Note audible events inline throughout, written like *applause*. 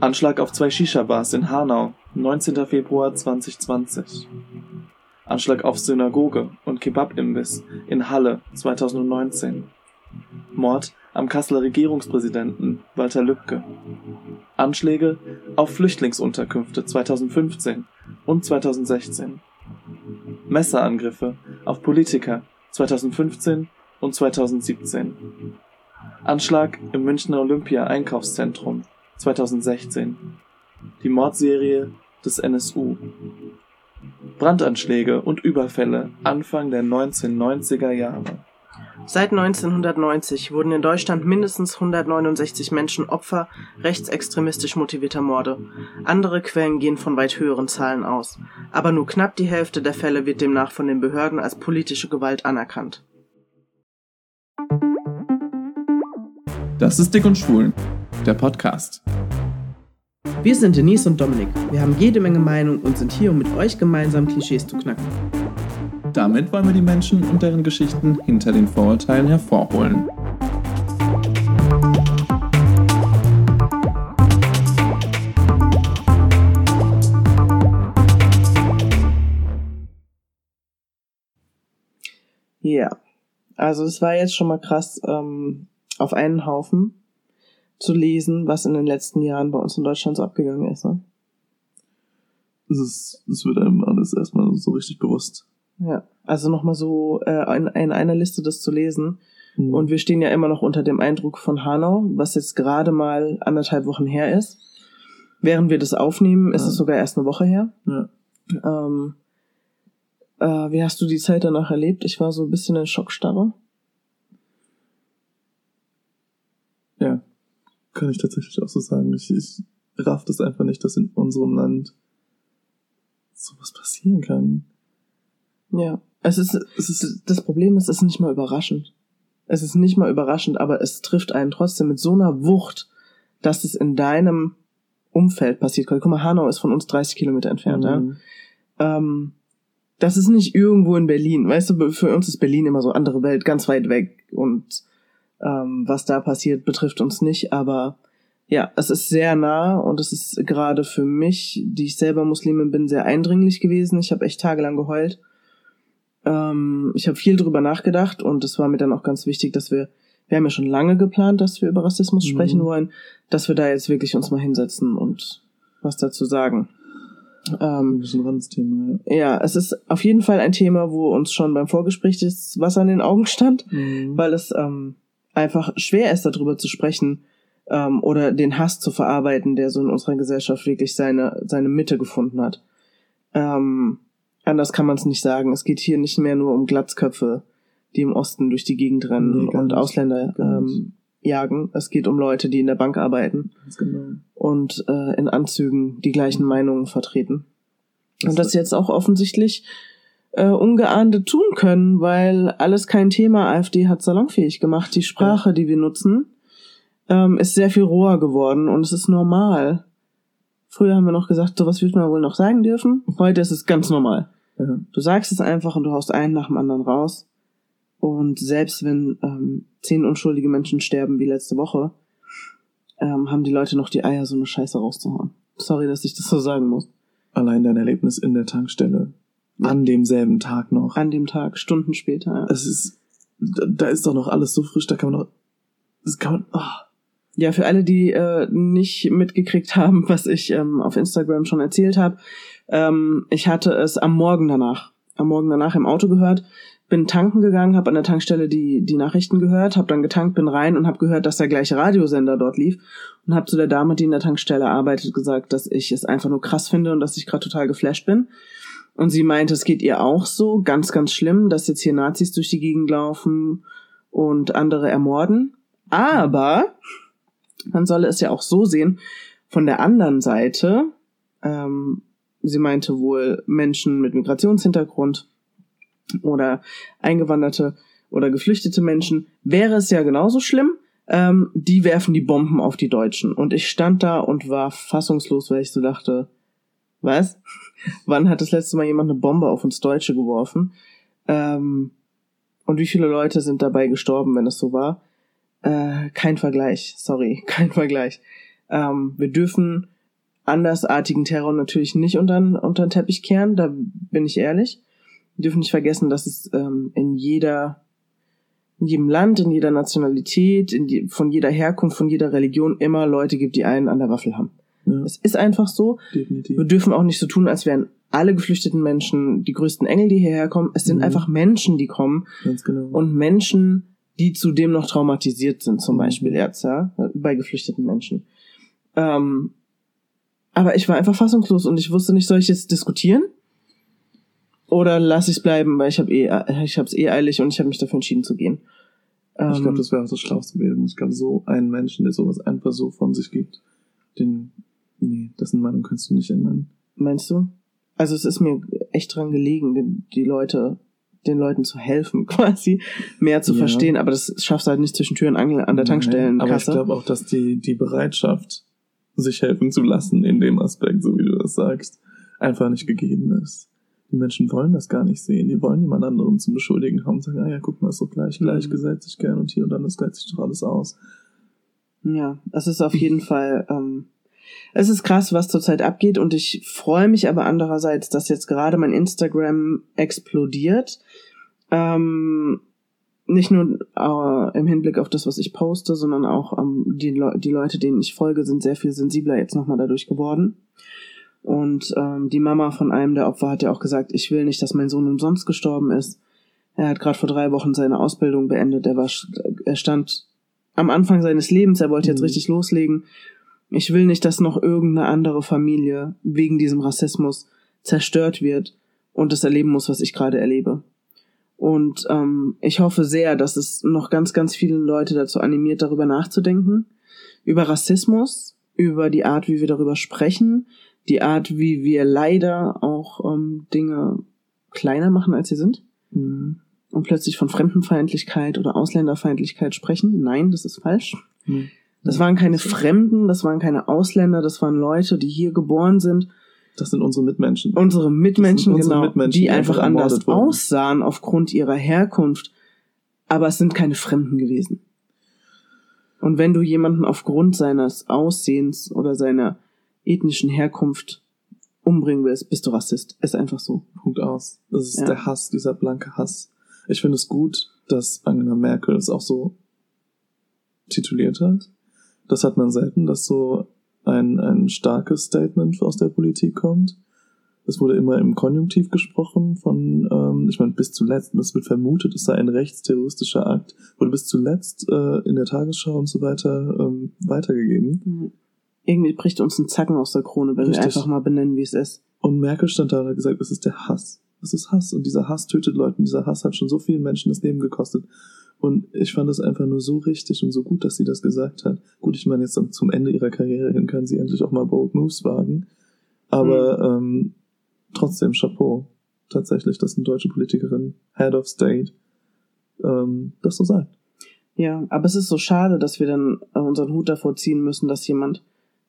Anschlag auf zwei Shisha-Bars in Hanau, 19. Februar 2020. Anschlag auf Synagoge und Kebab-Imbiss in Halle 2019. Mord am Kasseler Regierungspräsidenten Walter Lübcke. Anschläge auf Flüchtlingsunterkünfte 2015 und 2016. Messerangriffe auf Politiker 2015 und 2017. Anschlag im Münchner Olympia Einkaufszentrum 2016. Die Mordserie des NSU. Brandanschläge und Überfälle Anfang der 1990er Jahre. Seit 1990 wurden in Deutschland mindestens 169 Menschen Opfer rechtsextremistisch motivierter Morde. Andere Quellen gehen von weit höheren Zahlen aus. Aber nur knapp die Hälfte der Fälle wird demnach von den Behörden als politische Gewalt anerkannt. Das ist Dick und Schwul, der Podcast. Wir sind Denise und Dominik. Wir haben jede Menge Meinung und sind hier, um mit euch gemeinsam Klischees zu knacken. Damit wollen wir die Menschen und deren Geschichten hinter den Vorurteilen hervorholen. Ja, also es war jetzt schon mal krass, ähm, auf einen Haufen zu lesen, was in den letzten Jahren bei uns in Deutschland so abgegangen ist. Ne? Es, ist, es wird einem alles erstmal so richtig bewusst. Ja, also nochmal so äh, in, in einer Liste das zu lesen. Mhm. Und wir stehen ja immer noch unter dem Eindruck von Hanau, was jetzt gerade mal anderthalb Wochen her ist. Während wir das aufnehmen, ja. ist es sogar erst eine Woche her. Ja. Ähm, äh, wie hast du die Zeit danach erlebt? Ich war so ein bisschen in Schockstarre. Ja, kann ich tatsächlich auch so sagen. Ich, ich raff das einfach nicht, dass in unserem Land sowas passieren kann. Ja, es ist, es ist, das Problem ist, es ist nicht mal überraschend. Es ist nicht mal überraschend, aber es trifft einen trotzdem mit so einer Wucht, dass es in deinem Umfeld passiert. Guck mal, Hanau ist von uns 30 Kilometer entfernt, mhm. ja. Ähm, das ist nicht irgendwo in Berlin. Weißt du, für uns ist Berlin immer so andere Welt, ganz weit weg und ähm, was da passiert, betrifft uns nicht, aber ja, es ist sehr nah und es ist gerade für mich, die ich selber Muslimin bin, sehr eindringlich gewesen. Ich habe echt tagelang geheult. Ähm, ich habe viel drüber nachgedacht und es war mir dann auch ganz wichtig, dass wir, wir haben ja schon lange geplant, dass wir über Rassismus mhm. sprechen wollen, dass wir da jetzt wirklich uns mal hinsetzen und was dazu sagen. Ähm, ein Thema, ja. ja, es ist auf jeden Fall ein Thema, wo uns schon beim Vorgespräch das Wasser in den Augen stand, mhm. weil es ähm, einfach schwer ist, darüber zu sprechen ähm, oder den Hass zu verarbeiten, der so in unserer Gesellschaft wirklich seine, seine Mitte gefunden hat. Ähm, anders kann man es nicht sagen. Es geht hier nicht mehr nur um Glatzköpfe, die im Osten durch die Gegend rennen nee, und nicht. Ausländer ähm, jagen. Es geht um Leute, die in der Bank arbeiten genau. und äh, in Anzügen die gleichen Meinungen vertreten. Das und das jetzt auch offensichtlich äh, Ungeahnte tun können, weil alles kein Thema. AfD hat salonfähig gemacht. Die Sprache, die wir nutzen, ähm, ist sehr viel roher geworden und es ist normal. Früher haben wir noch gesagt, sowas wird man wohl noch sagen dürfen. Heute ist es ganz normal. Ja. Du sagst es einfach und du haust einen nach dem anderen raus. Und selbst wenn ähm, zehn unschuldige Menschen sterben wie letzte Woche, ähm, haben die Leute noch die Eier, so eine Scheiße rauszuhauen. Sorry, dass ich das so sagen muss. Allein dein Erlebnis in der Tankstelle. An demselben Tag noch. An dem Tag, Stunden später. Ja. Es ist, da ist doch noch alles so frisch, da kann man doch, das kann man, oh. Ja, für alle, die äh, nicht mitgekriegt haben, *laughs* was ich ähm, auf Instagram schon erzählt habe, ähm, ich hatte es am Morgen danach, am Morgen danach im Auto gehört, bin tanken gegangen, habe an der Tankstelle die die Nachrichten gehört, habe dann getankt, bin rein und habe gehört, dass der gleiche Radiosender dort lief und habe zu der Dame, die in der Tankstelle arbeitet, gesagt, dass ich es einfach nur krass finde und dass ich gerade total geflasht bin. Und sie meinte, es geht ihr auch so, ganz, ganz schlimm, dass jetzt hier Nazis durch die Gegend laufen und andere ermorden. Aber man solle es ja auch so sehen, von der anderen Seite, ähm, sie meinte wohl Menschen mit Migrationshintergrund oder eingewanderte oder geflüchtete Menschen, wäre es ja genauso schlimm. Ähm, die werfen die Bomben auf die Deutschen. Und ich stand da und war fassungslos, weil ich so dachte, was? Wann hat das letzte Mal jemand eine Bombe auf uns Deutsche geworfen? Ähm, und wie viele Leute sind dabei gestorben, wenn es so war? Äh, kein Vergleich, sorry, *laughs* kein Vergleich. Ähm, wir dürfen andersartigen Terror natürlich nicht unter, unter den Teppich kehren, da bin ich ehrlich. Wir dürfen nicht vergessen, dass es ähm, in jeder, in jedem Land, in jeder Nationalität, in die, von jeder Herkunft, von jeder Religion immer Leute gibt, die einen an der Waffel haben. Ja, Es ist einfach so. definitiv. Wir dürfen auch nicht so tun, als wären alle geflüchteten Menschen die größten Engel, die hierher kommen. Es sind Mhm. einfach Menschen, die kommen Ganz genau. und Menschen, die zudem noch traumatisiert sind, zum Mhm. Beispiel jetzt, ja, bei geflüchteten Menschen. Ähm, aber ich war einfach fassungslos und ich wusste nicht, soll ich jetzt diskutieren? Oder lasse ich es bleiben, weil ich habe eh, ich habe es eh eilig und ich habe mich dafür entschieden zu gehen. ich glaube, Ähm, das wäre auch das Schlauste gewesen. Ich glaube, so einen Menschen, der sowas einfach so von sich gibt, den, nee, dessen Meinung kannst du nicht ändern. Meinst du? Also es ist mir echt dran gelegen, den, die Leute, den Leuten zu helfen, *laughs* quasi mehr zu Ja. verstehen. Aber das schaffst du halt nicht zwischen Tür und Angel an der Tankstellenkasse. Aber ich glaube auch, dass die, die Bereitschaft, sich helfen zu lassen in dem Aspekt, so wie du das sagst, einfach nicht gegeben ist. Die Menschen wollen das gar nicht sehen. Die wollen jemand anderen zum Beschuldigen haben und sagen, ah ja, guck mal, ist doch gleich, Mhm. gleich gesetzt sich gern und hier und dann ist gleicht sich doch alles aus. Ja, es ist auf jeden Fall, ähm, es ist krass, was zurzeit abgeht und ich freue mich aber andererseits, dass jetzt gerade mein Instagram explodiert. Ähm, nicht nur äh, im Hinblick auf das, was ich poste, sondern auch ähm, die, Le die Leute, denen ich folge, sind sehr viel sensibler jetzt nochmal dadurch geworden. Und ähm, die Mama von einem der Opfer hat ja auch gesagt, ich will nicht, dass mein Sohn umsonst gestorben ist. Er hat gerade vor drei Wochen seine Ausbildung beendet. Er war, er stand am Anfang seines Lebens. Er wollte jetzt Mhm. richtig loslegen. Ich will nicht, dass noch irgendeine andere Familie wegen diesem Rassismus zerstört wird und das erleben muss, was ich gerade erlebe. Und ähm, ich hoffe sehr, dass es noch ganz, ganz viele Leute dazu animiert, darüber nachzudenken. Über Rassismus, über die Art, wie wir darüber sprechen, die Art, wie wir leider auch ähm, Dinge kleiner machen, als sie sind Mhm. und plötzlich von Fremdenfeindlichkeit oder Ausländerfeindlichkeit sprechen. Nein, das ist falsch. Mhm. Das waren keine Fremden, das waren keine Ausländer, das waren Leute, die hier geboren sind. Das sind unsere Mitmenschen. Unsere Mitmenschen, unsere genau, Mitmenschen, die die einfach anders wurden. aussahen aufgrund ihrer Herkunft. Aber es sind keine Fremden gewesen. Und wenn du jemanden aufgrund seines Aussehens oder seiner ethnischen Herkunft umbringen willst, bist du Rassist. Ist einfach so. Punkt aus. Das ist Ja. der Hass, dieser blanke Hass. Ich finde es gut, dass Angela Merkel es auch so tituliert hat. Das hat man selten, dass so ein, ein starkes Statement aus der Politik kommt. Es wurde immer im Konjunktiv gesprochen von, ähm, ich meine, bis zuletzt, es wird vermutet, es sei ein rechtsterroristischer Akt, wurde bis zuletzt äh, in der Tagesschau und so weiter ähm, weitergegeben. Irgendwie bricht uns ein Zacken aus der Krone, wenn wir Richtig. einfach mal benennen, wie es ist. Und Merkel stand da und hat gesagt, es ist der Hass. Es ist Hass. Und dieser Hass tötet Leute. Und dieser Hass hat schon so vielen Menschen das Leben gekostet. Und ich fand es einfach nur so richtig und so gut, dass sie das gesagt hat. Gut, ich meine, jetzt zum- Ende ihrer Karriere hin kann sie endlich auch mal Bold Moves wagen. Aber ähm, trotzdem Chapeau. Tatsächlich, dass eine deutsche Politikerin, Head of State, ähm, das so sagt. Ja, aber es ist so schade, dass wir dann äh, unseren Hut davor ziehen müssen, dass jemand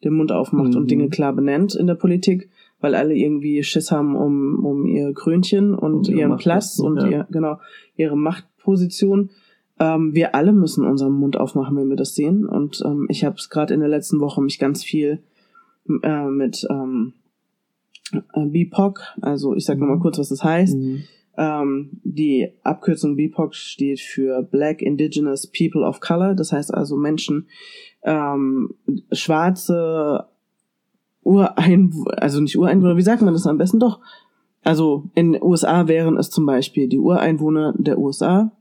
den Mund aufmacht Mhm. und Dinge klar benennt in der Politik, weil alle irgendwie Schiss haben um, um ihr Krönchen und Um ihre ihren Platz und ja. ihr, genau, ihre Machtposition. Ähm, wir alle müssen unseren Mund aufmachen, wenn wir das sehen. Und ähm, ich habe es gerade in der letzten Woche mich ganz viel äh, mit ähm, äh, BIPOC, also ich sage nochmal kurz, was das heißt. Mhm. Ähm, die Abkürzung BIPOC steht für Black Indigenous People of Color, das heißt also Menschen, ähm, schwarze Ureinwohner, also nicht Ureinwohner, wie sagt man das am besten doch? Also in den USA wären es zum Beispiel die Ureinwohner der USA,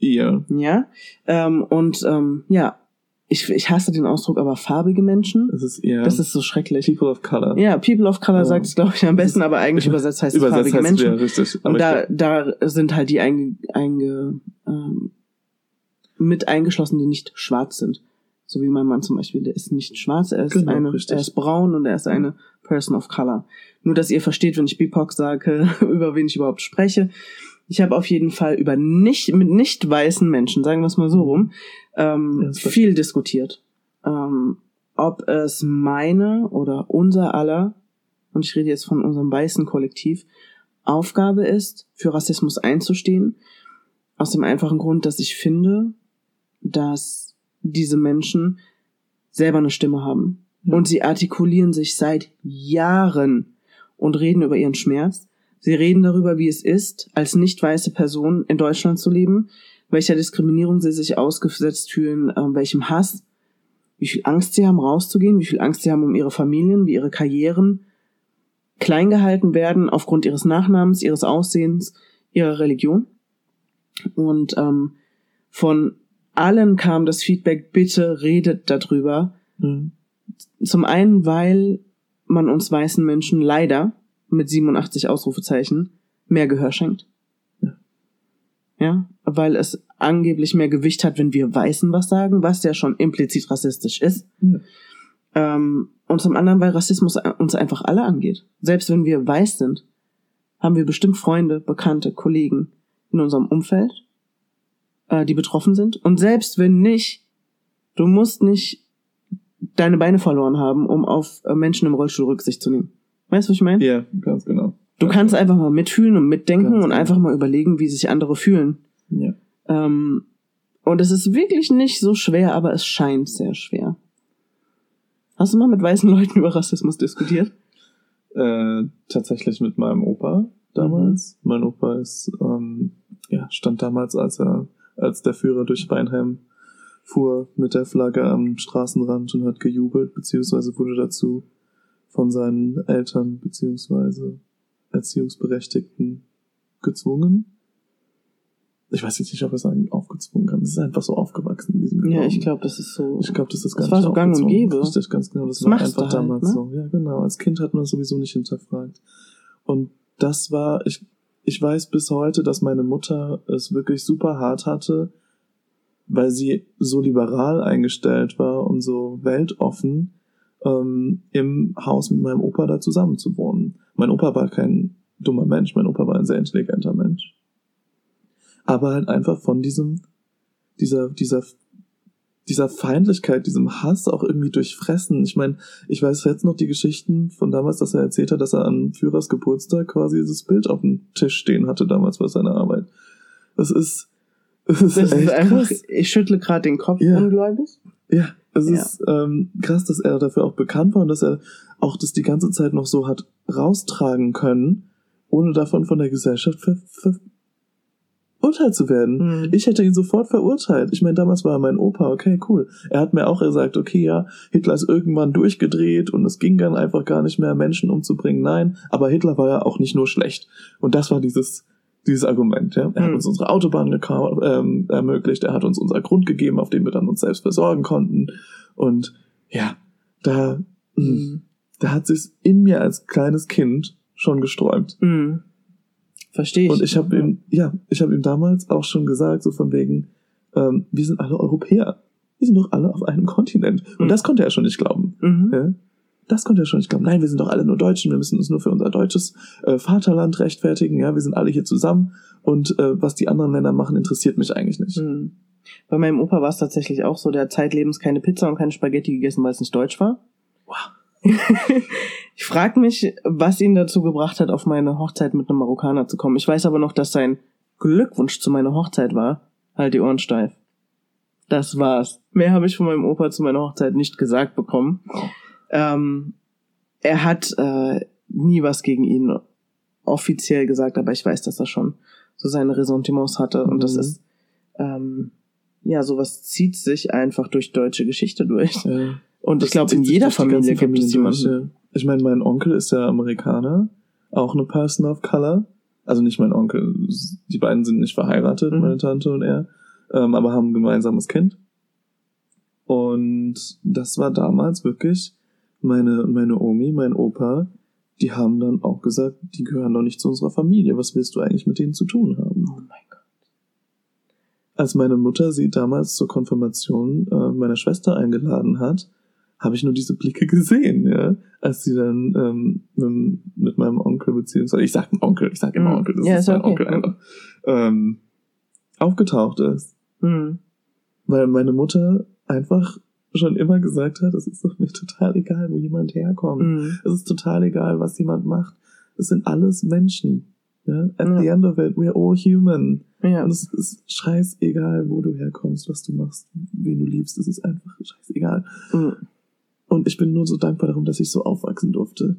Ihr. ja, ähm, und ähm, ja, ich, ich hasse den Ausdruck, aber farbige Menschen, Es ist eher das ist so schrecklich. People of Color. Ja, People of Color Ja. sagt es, glaube ich, am besten, aber eigentlich *laughs* übersetzt heißt es Übersetzt farbige heißt Menschen. ja richtig. Aber Und da, da sind halt die einge, einge, ähm, mit eingeschlossen, die nicht schwarz sind. So wie mein Mann zum Beispiel, der ist nicht schwarz, er ist Genau, eine, richtig. er ist braun und er ist eine Person of Color. Nur, dass ihr versteht, wenn ich BIPOC sage, *laughs* über wen ich überhaupt spreche. Ich habe auf jeden Fall über nicht, mit nicht weißen Menschen, sagen wir es mal so rum, ähm, Ja, viel diskutiert. Ähm, ob es meine oder unser aller, und ich rede jetzt von unserem weißen Kollektiv, Aufgabe ist, für Rassismus einzustehen. Aus dem einfachen Grund, dass ich finde, dass diese Menschen selber eine Stimme haben. Und sie artikulieren sich seit Jahren und reden über ihren Schmerz. Sie reden darüber, wie es ist, als nicht weiße Person in Deutschland zu leben, welcher Diskriminierung sie sich ausgesetzt fühlen, äh, welchem Hass, wie viel Angst sie haben, rauszugehen, wie viel Angst sie haben um ihre Familien, wie ihre Karrieren klein gehalten werden aufgrund ihres Nachnamens, ihres Aussehens, ihrer Religion. Und ähm, von allen kam das Feedback, bitte redet darüber. Mhm. Zum einen, weil man uns weißen Menschen leider mit 87 Ausrufezeichen mehr Gehör schenkt. Ja. Weil es angeblich mehr Gewicht hat, wenn wir Weißen was sagen, was ja schon implizit rassistisch ist. Ja. Ähm, und zum anderen, weil Rassismus uns einfach alle angeht. Selbst wenn wir weiß sind, haben wir bestimmt Freunde, Bekannte, Kollegen in unserem Umfeld, äh, die betroffen sind. Und selbst wenn nicht, du musst nicht deine Beine verloren haben, um auf äh, Menschen im Rollstuhl Rücksicht zu nehmen. Weißt du, was ich meine? Ja, ganz genau. Du kannst einfach mal mitfühlen und mitdenken Ganz und genau. einfach mal überlegen, wie sich andere fühlen. Ja. Ähm, und es ist wirklich nicht so schwer, aber es scheint sehr schwer. Hast du mal mit weißen Leuten über Rassismus diskutiert? Äh, tatsächlich mit meinem Opa damals. Mein Opa ist, ähm, ja, stand damals, als er, als der Führer durch Weinheim fuhr mit der Flagge am Straßenrand und hat gejubelt, beziehungsweise wurde dazu von seinen Eltern beziehungsweise Erziehungsberechtigten gezwungen. Ich weiß jetzt nicht, ob er sagen aufgezwungen kann. Es ist einfach so aufgewachsen in diesem Ja, Glauben. ich glaube, das ist so. Ich glaube, das ist Das gar war so gang und gäbe. Richtig, ganz genau. Das, Das war einfach halt, damals ne? so. Ja, genau. Als Kind hat man das sowieso nicht hinterfragt. Und das war, ich, ich weiß bis heute, dass meine Mutter es wirklich super hart hatte, weil sie so liberal eingestellt war und so weltoffen, ähm, im Haus mit meinem Opa da zusammen zu wohnen. Mein Opa war kein dummer Mensch, mein Opa war ein sehr intelligenter Mensch. Aber halt einfach von diesem, dieser, dieser, dieser Feindlichkeit, diesem Hass auch irgendwie durchfressen. Ich meine, ich weiß jetzt noch die Geschichten von damals, dass er erzählt hat, dass er an Führers Geburtstag quasi dieses Bild auf dem Tisch stehen hatte damals bei seiner Arbeit. Das ist, das ist, Das ist einfach, krass. ich schüttle gerade den Kopf Ja. ungläubig. Ja, es Ja. ist ähm, krass, dass er dafür auch bekannt war und dass er auch das die ganze Zeit noch so hat raustragen können, ohne davon von der Gesellschaft ver verurteilt zu werden. Mhm. Ich hätte ihn sofort verurteilt. Ich meine, damals war er mein Opa, okay, cool. Er hat mir auch gesagt, okay, ja, Hitler ist irgendwann durchgedreht und es ging dann einfach gar nicht mehr, Menschen umzubringen. Nein, aber Hitler war ja auch nicht nur schlecht. Und das war dieses, dieses Argument, ja. Er hat Mhm. uns unsere Autobahn ähm, ermöglicht, er hat uns unser Grund gegeben, auf dem wir dann uns selbst versorgen konnten. Und ja, da, mh, Mhm. da hat sich in mir als kleines Kind schon gesträubt. Mhm. Verstehe ich. Und ich habe ihm, ja, ich habe ihm damals auch schon gesagt, so von wegen, ähm, wir sind alle Europäer. Wir sind doch alle auf einem Kontinent. Und Mhm. das konnte er schon nicht glauben. Mhm. Ja? Das konnte er schon nicht glauben. Nein, wir sind doch alle nur Deutschen. Wir müssen uns nur für unser deutsches äh, Vaterland rechtfertigen. Ja, wir sind alle hier zusammen. Und äh, was die anderen Länder machen, interessiert mich eigentlich nicht. Mhm. Bei meinem Opa war es tatsächlich auch so, der hat zeitlebens keine Pizza und keine Spaghetti gegessen, weil es nicht deutsch war. Wow. *laughs* ich frage mich, was ihn dazu gebracht hat, auf meine Hochzeit mit einem Marokkaner zu kommen. Ich weiß aber noch, dass sein Glückwunsch zu meiner Hochzeit war, halt die Ohren steif. Das war's. Mehr habe ich von meinem Opa zu meiner Hochzeit nicht gesagt bekommen. Ähm, er hat äh, nie was gegen ihn offiziell gesagt, aber ich weiß, dass er schon so seine Ressentiments hatte. Und das Mhm. ist, ähm, ja, sowas zieht sich einfach durch deutsche Geschichte durch. Ja. Und ich Das glaube, in jeder Familie gibt es jemanden. Ich meine, mein Onkel ist ja Amerikaner, auch eine Person of Color. Also nicht mein Onkel, die beiden sind nicht verheiratet, Mhm. meine Tante und er, ähm, aber haben ein gemeinsames Kind. Und das war damals wirklich meine, meine Omi, mein Opa, die haben dann auch gesagt, die gehören doch nicht zu unserer Familie. Was willst du eigentlich mit denen zu tun haben? Oh mein Gott. als meine Mutter sie damals zur Konfirmation äh, meiner Schwester eingeladen hat, habe ich nur diese Blicke *laughs* gesehen, ja, als sie dann ähm, mit, mit meinem Onkel beziehungsweise ich sag Onkel, ich sag immer Mhm. Onkel, das Ja, ist ist mein okay. Onkel einfach, ähm, aufgetaucht ist, Hm. weil meine Mutter einfach schon immer gesagt hat, es ist doch mir total egal, wo jemand herkommt. Hm. Es ist total egal, was jemand macht. Es sind alles Menschen. Ja? At Ja. the end of it, we're all human. Ja. Und es ist scheißegal, wo du herkommst, was du machst, wen du liebst. Es ist einfach scheißegal. Mhm. Und ich bin nur so dankbar darum, dass ich so aufwachsen durfte.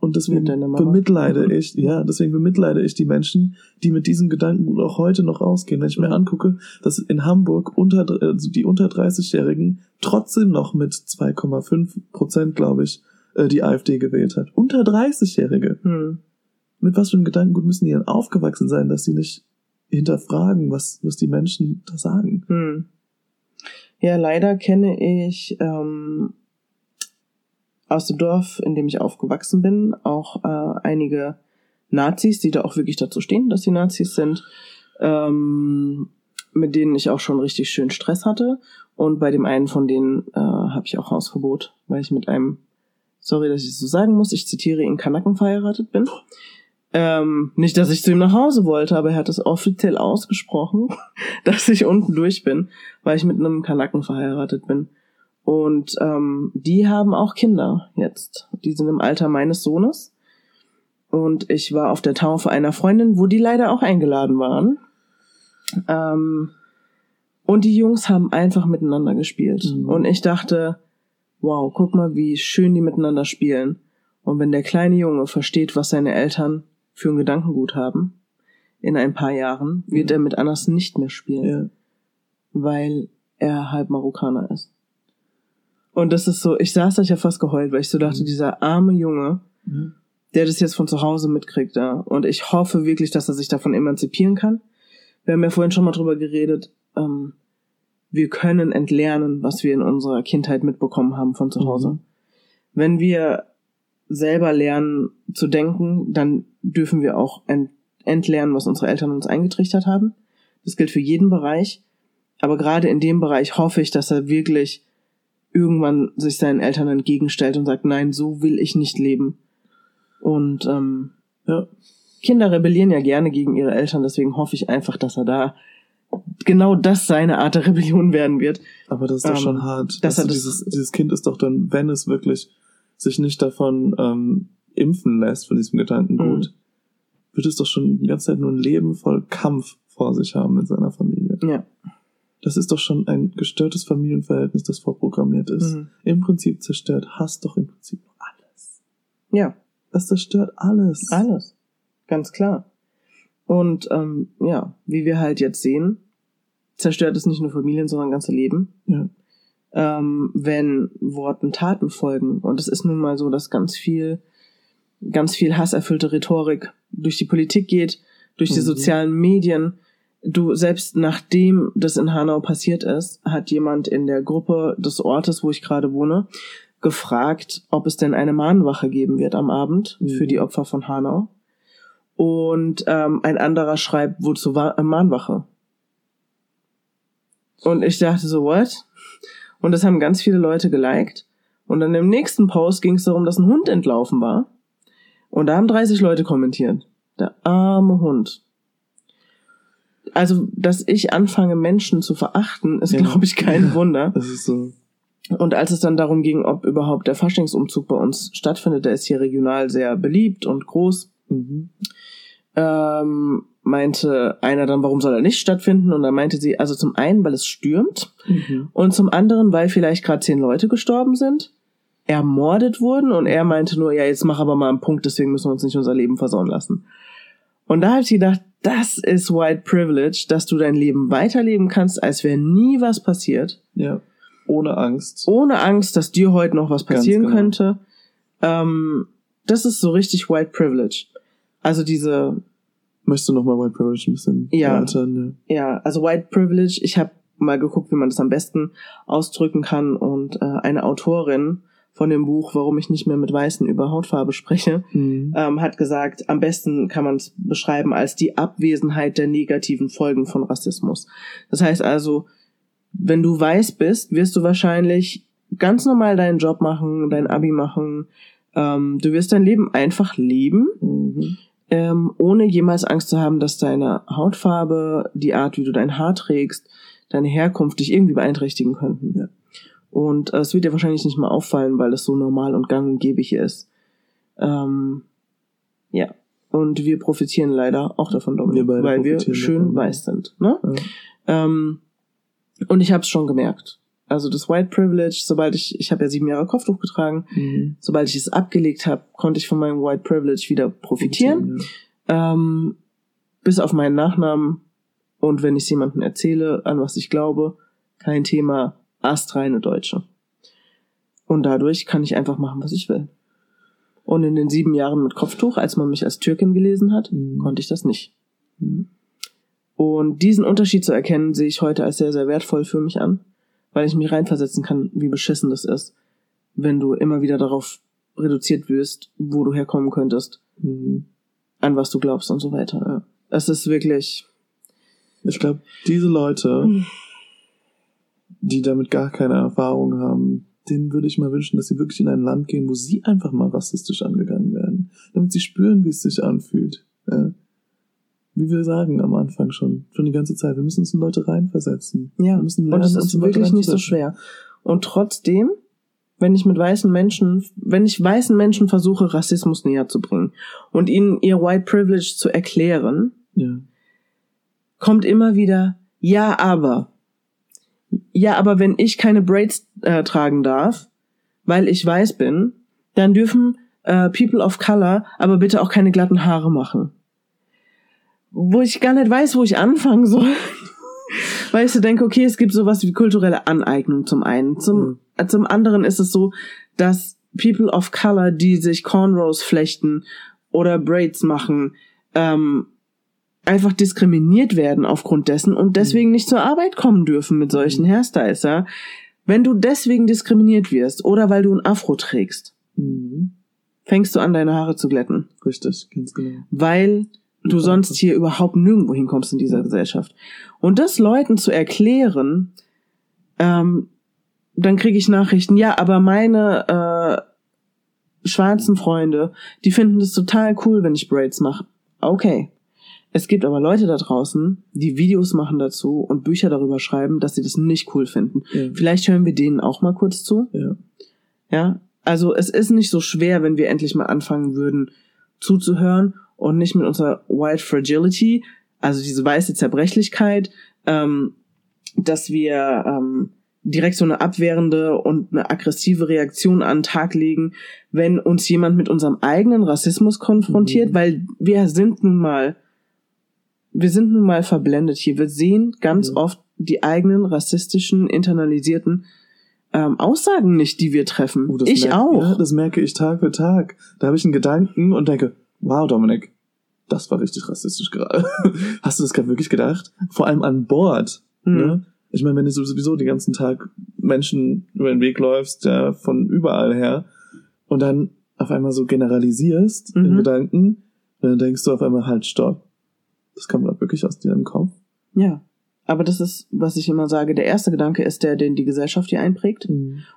Und deswegen bemitleide Mhm. ich, ja, deswegen bemitleide ich die Menschen, die mit diesem Gedankengut auch heute noch rausgehen. Wenn ich mir angucke, dass in Hamburg unter, also die unter 30-Jährigen trotzdem noch mit 2,5 Prozent, glaube ich, äh, die AfD gewählt hat. Unter 30-Jährige. Mhm. Mit was für einem Gedankengut müssen die denn aufgewachsen sein, dass sie nicht hinterfragen, was, was die Menschen da sagen? Hm. Ja, leider kenne ich ähm, aus dem Dorf, in dem ich aufgewachsen bin, auch äh, einige Nazis, die da auch wirklich dazu stehen, dass sie Nazis sind, ähm, mit denen ich auch schon richtig schön Stress hatte. Und bei dem einen von denen äh, habe ich auch Hausverbot, weil ich mit einem, sorry, dass ich es so sagen muss, ich zitiere ihn, Kanaken verheiratet bin. Ähm, nicht, dass ich zu ihm nach Hause wollte, aber er hat es offiziell ausgesprochen, *laughs* dass ich unten durch bin, weil ich mit einem Kanaken verheiratet bin. Und ähm, die haben auch Kinder jetzt. Die sind im Alter meines Sohnes. Und ich war auf der Taufe einer Freundin, wo die leider auch eingeladen waren. Ähm, und die Jungs haben einfach miteinander gespielt. Mhm. Und ich dachte, wow, guck mal, wie schön die miteinander spielen. Und wenn der kleine Junge versteht, was seine Eltern für ein Gedankengut haben, in ein paar Jahren, wird Mhm. er mit Anas nicht mehr spielen, Ja. weil er halb Marokkaner ist. Und das ist so, ich saß da, ich hab fast geheult, weil ich so dachte, Mhm. dieser arme Junge, Ja. der das jetzt von zu Hause mitkriegt, da. Und ich hoffe wirklich, dass er sich davon emanzipieren kann. Wir haben ja vorhin schon mal drüber geredet, ähm, wir können entlernen, was wir in unserer Kindheit mitbekommen haben von zu Hause. Mhm. Wenn wir selber lernen zu denken, dann dürfen wir auch ent entlernen, was unsere Eltern uns eingetrichtert haben. Das gilt für jeden Bereich. Aber gerade in dem Bereich hoffe ich, dass er wirklich irgendwann sich seinen Eltern entgegenstellt und sagt, nein, so will ich nicht leben. Und ähm, Ja. Kinder rebellieren ja gerne gegen ihre Eltern, deswegen hoffe ich einfach, dass er da genau das seine Art der Rebellion werden wird. Aber das ist doch Ähm, schon hart. dass Dass er du das- dieses, dieses Kind ist doch dann, wenn es wirklich sich nicht davon ähm, impfen lässt, von diesem Gedankengut, Mhm. wird es doch schon die ganze Zeit nur ein Leben voll Kampf vor sich haben mit seiner Familie. Ja. Das ist doch schon ein gestörtes Familienverhältnis, das vorprogrammiert ist. Mhm. Im Prinzip zerstört Hass doch im Prinzip noch alles. Ja, Das zerstört alles. alles. Ganz klar. Und ähm, ja, wie wir halt jetzt sehen, zerstört es nicht nur Familien, sondern ganze Leben. Ja. ähm, wenn Worten Taten folgen. Und es ist nun mal so, dass ganz viel, ganz viel hasserfüllte Rhetorik durch die Politik geht, durch die Mhm. sozialen Medien. Du, selbst nachdem das in Hanau passiert ist, hat jemand in der Gruppe des Ortes, wo ich gerade wohne, gefragt, ob es denn eine Mahnwache geben wird am Abend Mhm. für die Opfer von Hanau. Und ähm, ein anderer schreibt, wozu war äh, Mahnwache? Und ich dachte so, what? Und das haben ganz viele Leute geliked. Und dann im nächsten Post ging es darum, dass ein Hund entlaufen war. Und da haben 30 Leute kommentiert. Der arme Hund. Also, dass ich anfange, Menschen zu verachten, ist, Ja. glaube ich, kein Wunder. Das ist so. Und als es dann darum ging, ob überhaupt der Faschingsumzug bei uns stattfindet, der ist hier regional sehr beliebt und groß, Mhm. ähm, meinte einer dann, warum soll er nicht stattfinden? Und dann meinte sie, also zum einen, weil es stürmt Mhm. und zum anderen, weil vielleicht gerade zehn Leute gestorben sind, ermordet wurden und er meinte nur, ja, jetzt mach aber mal einen Punkt, deswegen müssen wir uns nicht unser Leben versauen lassen. Und da habe ich gedacht, das ist White Privilege, dass du dein Leben weiterleben kannst, als wäre nie was passiert, Ja. Ohne Angst. ohne Angst, dass dir heute noch was passieren genau. könnte. Ähm, das ist so richtig White Privilege. Also diese Möchtest du nochmal White Privilege ein bisschen Ja. erläutern? ja, also White Privilege, ich habe mal geguckt, wie man das am besten ausdrücken kann und äh, eine Autorin von dem Buch, warum ich nicht mehr mit Weißen über Hautfarbe spreche. Mhm. ähm, hat gesagt, am besten kann man es beschreiben als die Abwesenheit der negativen Folgen von Rassismus. Das heißt also, wenn du weiß bist, wirst du wahrscheinlich ganz normal deinen Job machen, dein Abi machen, ähm, du wirst dein Leben einfach leben Mhm. ähm, ohne jemals Angst zu haben, dass deine Hautfarbe, die Art, wie du dein Haar trägst, deine Herkunft dich irgendwie beeinträchtigen könnten. Ja. Und äh, es wird dir wahrscheinlich nicht mal auffallen, weil das so normal und gang und gäbe hier ist. Ähm, ja. Und wir profitieren leider auch davon, Dominik, Wir weil wir schön davon, weiß sind. Ne? Ja. Ähm, und ich habe es schon gemerkt. Also das White Privilege, sobald ich, ich habe ja sieben Jahre Kopftuch getragen, Mhm. sobald ich es abgelegt habe, konnte ich von meinem White Privilege wieder profitieren. Ja. Ähm, bis auf meinen Nachnamen. Und wenn ich es jemandem erzähle, an was ich glaube, kein Thema, astreine Deutsche. Und dadurch kann ich einfach machen, was ich will. Und in den sieben Jahren mit Kopftuch, als man mich als Türkin gelesen hat, Mhm. konnte ich das nicht. Mhm. Und diesen Unterschied zu erkennen, sehe ich heute als sehr, sehr wertvoll für mich an, weil ich mich reinversetzen kann, wie beschissen das ist, wenn du immer wieder darauf reduziert wirst, wo du herkommen könntest, Mhm. an was du glaubst und so weiter. Es ist wirklich. Ich glaube, diese Leute, Mhm. Die damit gar keine Erfahrung haben, denen würde ich mal wünschen, dass sie wirklich in ein Land gehen, wo sie einfach mal rassistisch angegangen werden, damit sie spüren, wie es sich anfühlt. Ja. Wie wir sagen am Anfang schon, schon die ganze Zeit, wir müssen uns in Leute reinversetzen. Ja, wir müssen und lernen, es uns ist wirklich nicht so schwer. Und trotzdem, wenn ich mit weißen Menschen, wenn ich weißen Menschen versuche, Rassismus näher zu bringen und ihnen ihr White Privilege zu erklären, Ja. kommt immer wieder, ja, aber. Ja, aber wenn ich keine Braids äh, tragen darf, weil ich weiß bin, dann dürfen äh, People of Color aber bitte auch keine glatten Haare machen. Wo ich gar nicht weiß, wo ich anfangen soll. *laughs* weil ich so denke, okay, es gibt sowas wie kulturelle Aneignung zum einen. Zum, äh, zum anderen ist es so, dass People of Color, die sich Cornrows flechten oder Braids machen, ähm, einfach diskriminiert werden aufgrund dessen und deswegen nicht zur Arbeit kommen dürfen mit solchen Hairstyles, ja. Wenn du deswegen diskriminiert wirst oder weil du ein Afro trägst, Mhm. fängst du an, deine Haare zu glätten, Richtig, ganz genau. weil du Ja. sonst hier überhaupt nirgendwo hinkommst in dieser Gesellschaft. Und das Leuten zu erklären, ähm, dann kriege ich Nachrichten, ja, aber meine äh, schwarzen Freunde, die finden das total cool, wenn ich Braids mache. Okay. Es gibt aber Leute da draußen, die Videos machen dazu und Bücher darüber schreiben, dass sie das nicht cool finden. Ja. Vielleicht hören wir denen auch mal kurz zu. Ja. Ja, also es ist nicht so schwer, wenn wir endlich mal anfangen würden zuzuhören und nicht mit unserer White Fragility, also diese weiße Zerbrechlichkeit, ähm, dass wir ähm, direkt so eine abwehrende und eine aggressive Reaktion an den Tag legen, wenn uns jemand mit unserem eigenen Rassismus konfrontiert, Mhm. weil wir sind nun mal, wir sind nun mal verblendet hier. Wir sehen ganz Mhm. oft die eigenen rassistischen, internalisierten ähm, Aussagen nicht, die wir treffen. Oh, ich auch. Ja, das merke ich Tag für Tag. Da habe ich einen Gedanken und denke, wow, Dominik, das war richtig rassistisch gerade. *laughs* Hast du das gerade wirklich gedacht? Vor allem an Bord. Hm. Ne? Ich meine, wenn du sowieso den ganzen Tag Menschen über den Weg läufst, ja, von überall her, und dann auf einmal so generalisierst in Mhm. Gedanken, dann denkst du auf einmal, halt, stopp. Das kam gerade wirklich aus deinem Kopf. Ja. Aber das ist, was ich immer sage, der erste Gedanke ist der, den die Gesellschaft dir einprägt.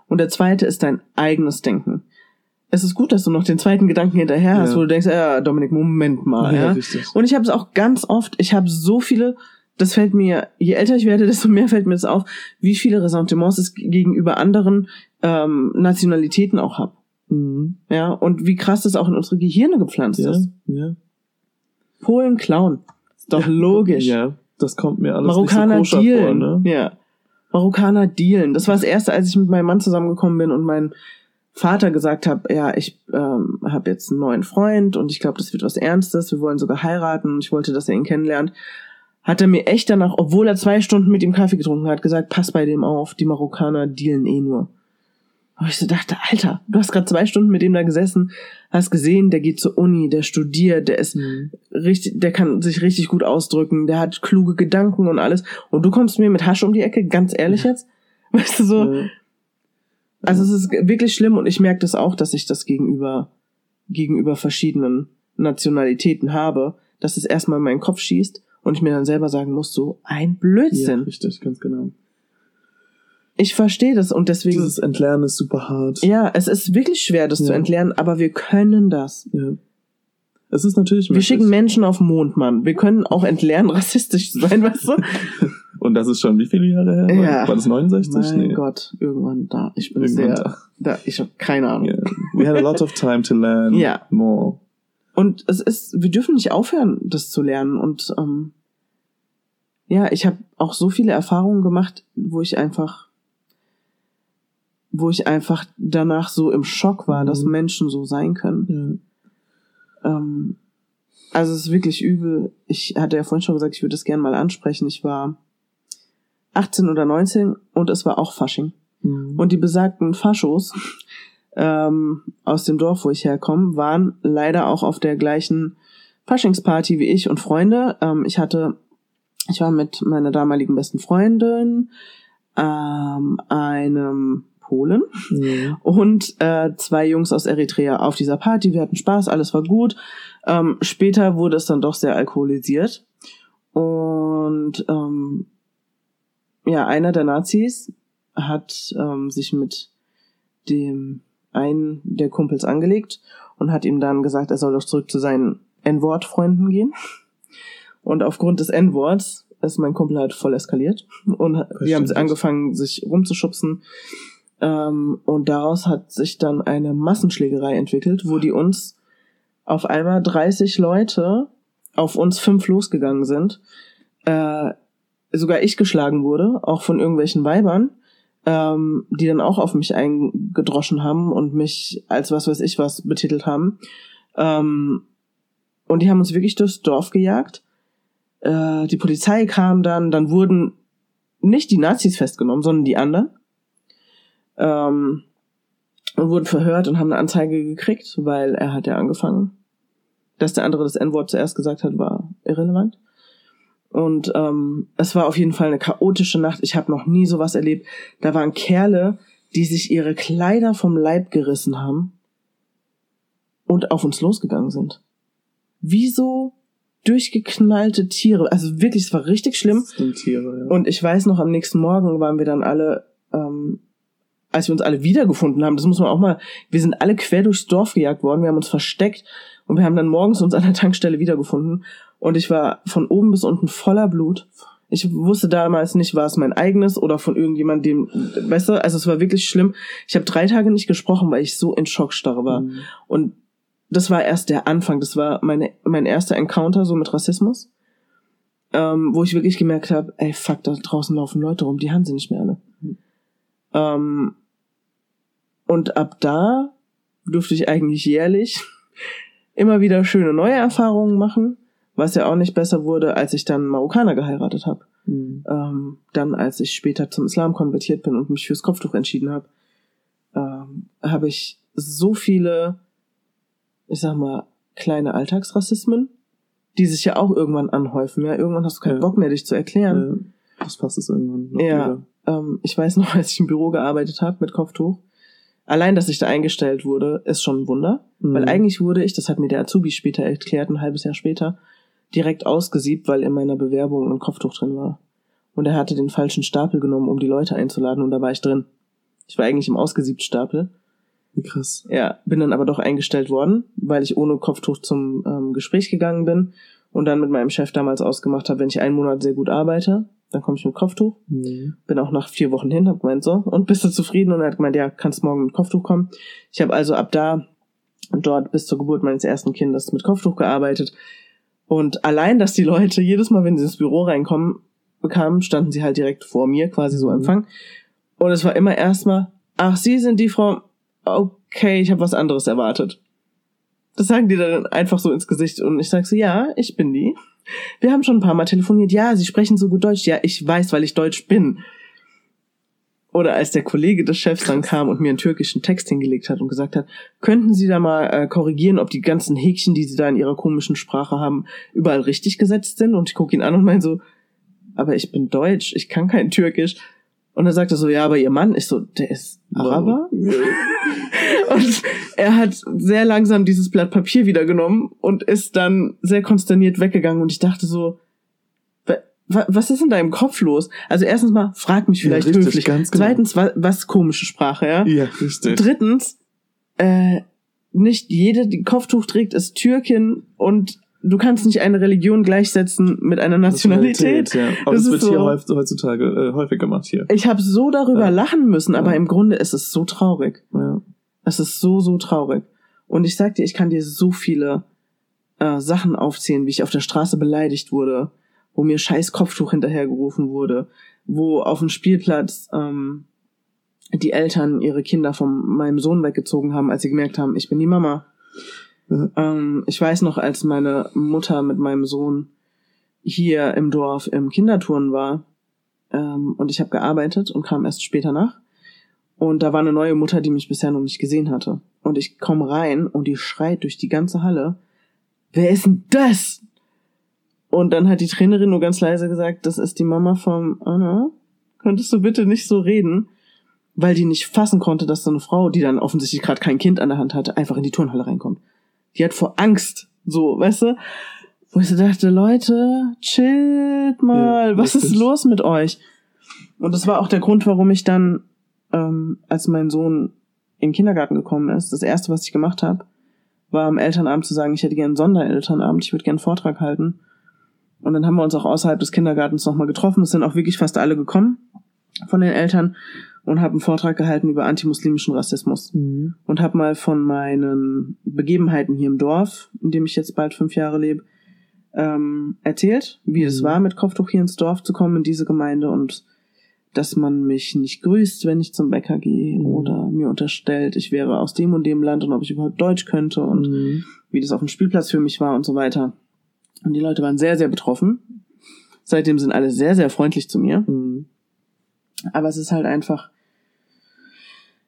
Und der zweite ist dein eigenes Denken. Es ist gut, dass du noch den zweiten Gedanken hinterher hast, Ja. wo du denkst, ja, Dominik, Moment mal. Ja, richtig. Und ich habe es auch ganz oft, ich habe so viele, das fällt mir, je älter ich werde, desto mehr fällt mir das auf, wie viele Ressentiments es gegenüber anderen ähm, Nationalitäten auch hab. Mhm. Ja, und wie krass das auch in unsere Gehirne gepflanzt Ja, ist. ja. Polen klauen. Doch logisch. Ja, das kommt mir alles Marokkaner nicht so dealen. vor, ne? Ja. Marokkaner dealen. Das war das erste, als ich mit meinem Mann zusammengekommen bin und mein Vater gesagt hat, ja, ich ähm, habe jetzt einen neuen Freund und ich glaube, das wird was Ernstes. Wir wollen sogar heiraten und ich wollte, dass er ihn kennenlernt. Hat er mir echt danach, obwohl er zwei Stunden mit ihm Kaffee getrunken hat, gesagt, pass bei dem auf, die Marokkaner dealen eh nur. Und ich so dachte, Alter, du hast gerade zwei Stunden mit dem da gesessen, hast gesehen, der geht zur Uni, der studiert, der ist Mhm. richtig, der kann sich richtig gut ausdrücken, der hat kluge Gedanken und alles. Und du kommst mir mit Hasch um die Ecke, ganz ehrlich jetzt? *laughs* Weißt du so? Ja. Also es ist wirklich schlimm und ich merke das auch, dass ich das gegenüber, gegenüber verschiedenen Nationalitäten habe, dass es erstmal in meinen Kopf schießt und ich mir dann selber sagen muss, so ein Ja, Blödsinn. richtig, ganz genau. Ich verstehe das und deswegen, Dieses Entlernen ist super hart. ja, es ist wirklich schwer, das Ja. zu entlernen, aber wir können das. Ja. Es ist natürlich Wir möglich. schicken Menschen auf den Mond, Mann. Wir können auch entlernen, *laughs* rassistisch zu sein, weißt du? *laughs* Und das ist schon wie viele Jahre her? Ja. War das 69? Mein Nee. Gauch irgendwann da. Ich bin Irgendwann sehr, da. ich habe keine Ahnung. Yeah. We had a lot of time to learn Ja. more. Und es ist, wir dürfen nicht aufhören, das zu lernen. Und ähm, ja, ich habe auch so viele Erfahrungen gemacht, wo ich einfach, wo ich einfach danach so im Schock war, mhm. dass Menschen so sein können. Ja. Ähm, also es ist wirklich übel. Ich hatte ja vorhin schon gesagt, ich würde es gerne mal ansprechen. Ich war 18 oder 19 und es war auch Fasching. Mhm. Und die besagten Faschos ähm, aus dem Dorf, wo ich herkomme, waren leider auch auf der gleichen Faschingsparty wie ich und Freunde. Ähm, ich hatte, ich war mit meiner damaligen besten Freundin, ähm, einem Polen mhm. und äh, zwei Jungs aus Eritrea auf dieser Party. Wir hatten Spaß, alles war gut. Ähm, später wurde es dann doch sehr alkoholisiert. Und ähm, ja, einer der Nazis hat ähm, sich mit dem einen der Kumpels angelegt und hat ihm dann gesagt, er soll doch zurück zu seinen N-Wort-Freunden gehen. Und aufgrund des N-Worts ist mein Kumpel halt voll eskaliert und die haben angefangen, sich rumzuschubsen. Ähm, und daraus hat sich dann eine Massenschlägerei entwickelt, wo die uns auf einmal 30 Leute auf uns fünf losgegangen sind. Äh, sogar ich geschlagen wurde, auch von irgendwelchen Weibern ähm, die dann auch auf mich eingedroschen haben und mich als was weiß ich was betitelt haben. Ähm, und die haben uns wirklich durchs Dorf gejagt. Äh, die Polizei kam dann, dann wurden nicht die Nazis festgenommen, sondern die anderen. Ähm, und wurden verhört und haben eine Anzeige gekriegt, weil er hat ja angefangen. Dass der andere das N-Wort zuerst gesagt hat, war irrelevant. Und ähm, es war auf jeden Fall eine chaotische Nacht. Ich habe noch nie sowas erlebt. Da waren Kerle, die sich ihre Kleider vom Leib gerissen haben und auf uns losgegangen sind. Wieso durchgeknallte Tiere. Also wirklich, es war richtig schlimm. Tiere, ja. Und ich weiß noch, am nächsten Morgen waren wir dann alle, ähm, als wir uns alle wiedergefunden haben, das muss man auch mal, wir sind alle quer durchs Dorf gejagt worden, wir haben uns versteckt und wir haben dann morgens uns an der Tankstelle wiedergefunden und ich war von oben bis unten voller Blut. Ich wusste damals nicht, war es mein eigenes oder von irgendjemandem, dem, weißt du, also es war wirklich schlimm. Ich habe drei Tage nicht gesprochen, weil ich so in Schockstarre war. Mhm. Und das war erst der Anfang, das war meine, mein erster Encounter so mit Rassismus, ähm, wo ich wirklich gemerkt habe, ey, fuck, da draußen laufen Leute rum, die haben sie nicht mehr alle. Mhm. Ähm, und ab da durfte ich eigentlich jährlich *laughs* immer wieder schöne neue Erfahrungen machen was ja auch nicht besser wurde, als ich dann Marokkaner geheiratet habe. Mhm. Ähm, dann, als ich später zum Islam konvertiert bin und mich fürs Kopftuch entschieden habe, ähm, habe ich so viele, ich sag mal, kleine Alltagsrassismen, die sich ja auch irgendwann anhäufen. Ja, irgendwann hast du keinen ja. Bock mehr, dich zu erklären. Ja, das passt es irgendwann. Ja, ähm, ich weiß noch, *laughs* als ich im Büro gearbeitet habe mit Kopftuch, allein, dass ich da eingestellt wurde, ist schon ein Wunder. Mhm. Weil eigentlich wurde ich, das hat mir der Azubi später erklärt, ein halbes Jahr später, direkt ausgesiebt, weil in meiner Bewerbung ein Kopftuch drin war. Und er hatte den falschen Stapel genommen, um die Leute einzuladen und da war ich drin. Ich war eigentlich im ausgesiebten Stapel. Wie krass. Ja, bin dann aber doch eingestellt worden, weil ich ohne Kopftuch zum ähm, Gespräch gegangen bin und dann mit meinem Chef damals ausgemacht habe, wenn ich einen Monat sehr gut arbeite, dann komme ich mit Kopftuch. Mhm. Bin auch nach vier Wochen hin, hab gemeint so, und bist du zufrieden? Und er hat gemeint, ja, kannst morgen mit Kopftuch kommen. Ich habe also ab da dort bis zur Geburt meines ersten Kindes mit Kopftuch gearbeitet. Und allein, dass die Leute jedes Mal, wenn sie ins Büro reinkommen, bekamen, standen sie halt direkt vor mir, quasi so mhm. Empfang. Und es war immer erstmal, ach, Sie sind die Frau, okay, ich habe was anderes erwartet. Das sagen die dann einfach so ins Gesicht und ich sag so, ja, ich bin die. Wir haben schon ein paar Mal telefoniert, ja, Sie sprechen so gut Deutsch, ja, ich weiß, weil ich Deutsch bin. Oder als der Kollege des Chefs dann kam und mir einen türkischen Text hingelegt hat und gesagt hat, könnten Sie da mal äh, korrigieren, ob die ganzen Häkchen, die Sie da in Ihrer komischen Sprache haben, überall richtig gesetzt sind? Und ich gucke ihn an und meine so, aber ich bin Deutsch, ich kann kein Türkisch. Und er sagte so, ja, aber Ihr Mann ist so, der ist Araber. *laughs* und er hat sehr langsam dieses Blatt Papier wieder genommen und ist dann sehr konsterniert weggegangen. Und ich dachte so, was ist in deinem Kopf los? Also erstens mal, frag mich vielleicht ja, richtig, höflich. Ganz genau. Zweitens, was, was komische Sprache, ja? Ja, richtig. Drittens, äh, nicht jede, die Kopftuch trägt, ist Türkin und du kannst nicht eine Religion gleichsetzen mit einer Nationalität. Nationalität ja. Aber das, das wird so, hier heutzutage äh, häufig gemacht hier. Ich habe so darüber ja. lachen müssen, aber ja. im Grunde ist es so traurig. Ja. Es ist so, so traurig. Und ich sag dir, ich kann dir so viele äh, Sachen aufzählen, wie ich auf der Straße beleidigt wurde, wo mir scheiß Kopftuch hinterhergerufen wurde, wo auf dem Spielplatz ähm, die Eltern ihre Kinder von meinem Sohn weggezogen haben, als sie gemerkt haben, ich bin die Mama. Ja. Ähm, ich weiß noch, als meine Mutter mit meinem Sohn hier im Dorf im Kinderturnen war ähm, und ich habe gearbeitet und kam erst später nach. Und da war eine neue Mutter, die mich bisher noch nicht gesehen hatte. Und ich komme rein und die schreit durch die ganze Halle, wer ist denn das? Und dann hat die Trainerin nur ganz leise gesagt, das ist die Mama vom Anna. Könntest du bitte nicht so reden? Weil die nicht fassen konnte, dass so eine Frau, die dann offensichtlich gerade kein Kind an der Hand hatte, einfach in die Turnhalle reinkommt. Die hat vor Angst, so, weißt du? Wo ich so dachte, Leute, chillt mal, Ja, was ist los mit euch? Und das war auch der Grund, warum ich dann, ähm, als mein Sohn in den Kindergarten gekommen ist, das erste, was ich gemacht habe, war am Elternabend zu sagen, ich hätte gerne einen Sonderelternabend, ich würde gerne einen Vortrag halten. Und dann haben wir uns auch außerhalb des Kindergartens nochmal getroffen. Es sind auch wirklich fast alle gekommen von den Eltern und habe einen Vortrag gehalten über antimuslimischen Rassismus Mhm. und habe mal von meinen Begebenheiten hier im Dorf, in dem ich jetzt bald fünf Jahre lebe, ähm, erzählt, wie es Mhm. war, mit Kopftuch hier ins Dorf zu kommen, in diese Gemeinde und dass man mich nicht grüßt, wenn ich zum Bäcker gehe Mhm. oder mir unterstellt, ich wäre aus dem und dem Land und ob ich überhaupt Deutsch könnte und Mhm. wie das auf dem Spielplatz für mich war und so weiter. Und die Leute waren sehr, sehr betroffen. Seitdem sind alle sehr, sehr freundlich zu mir. Mhm. Aber es ist halt einfach,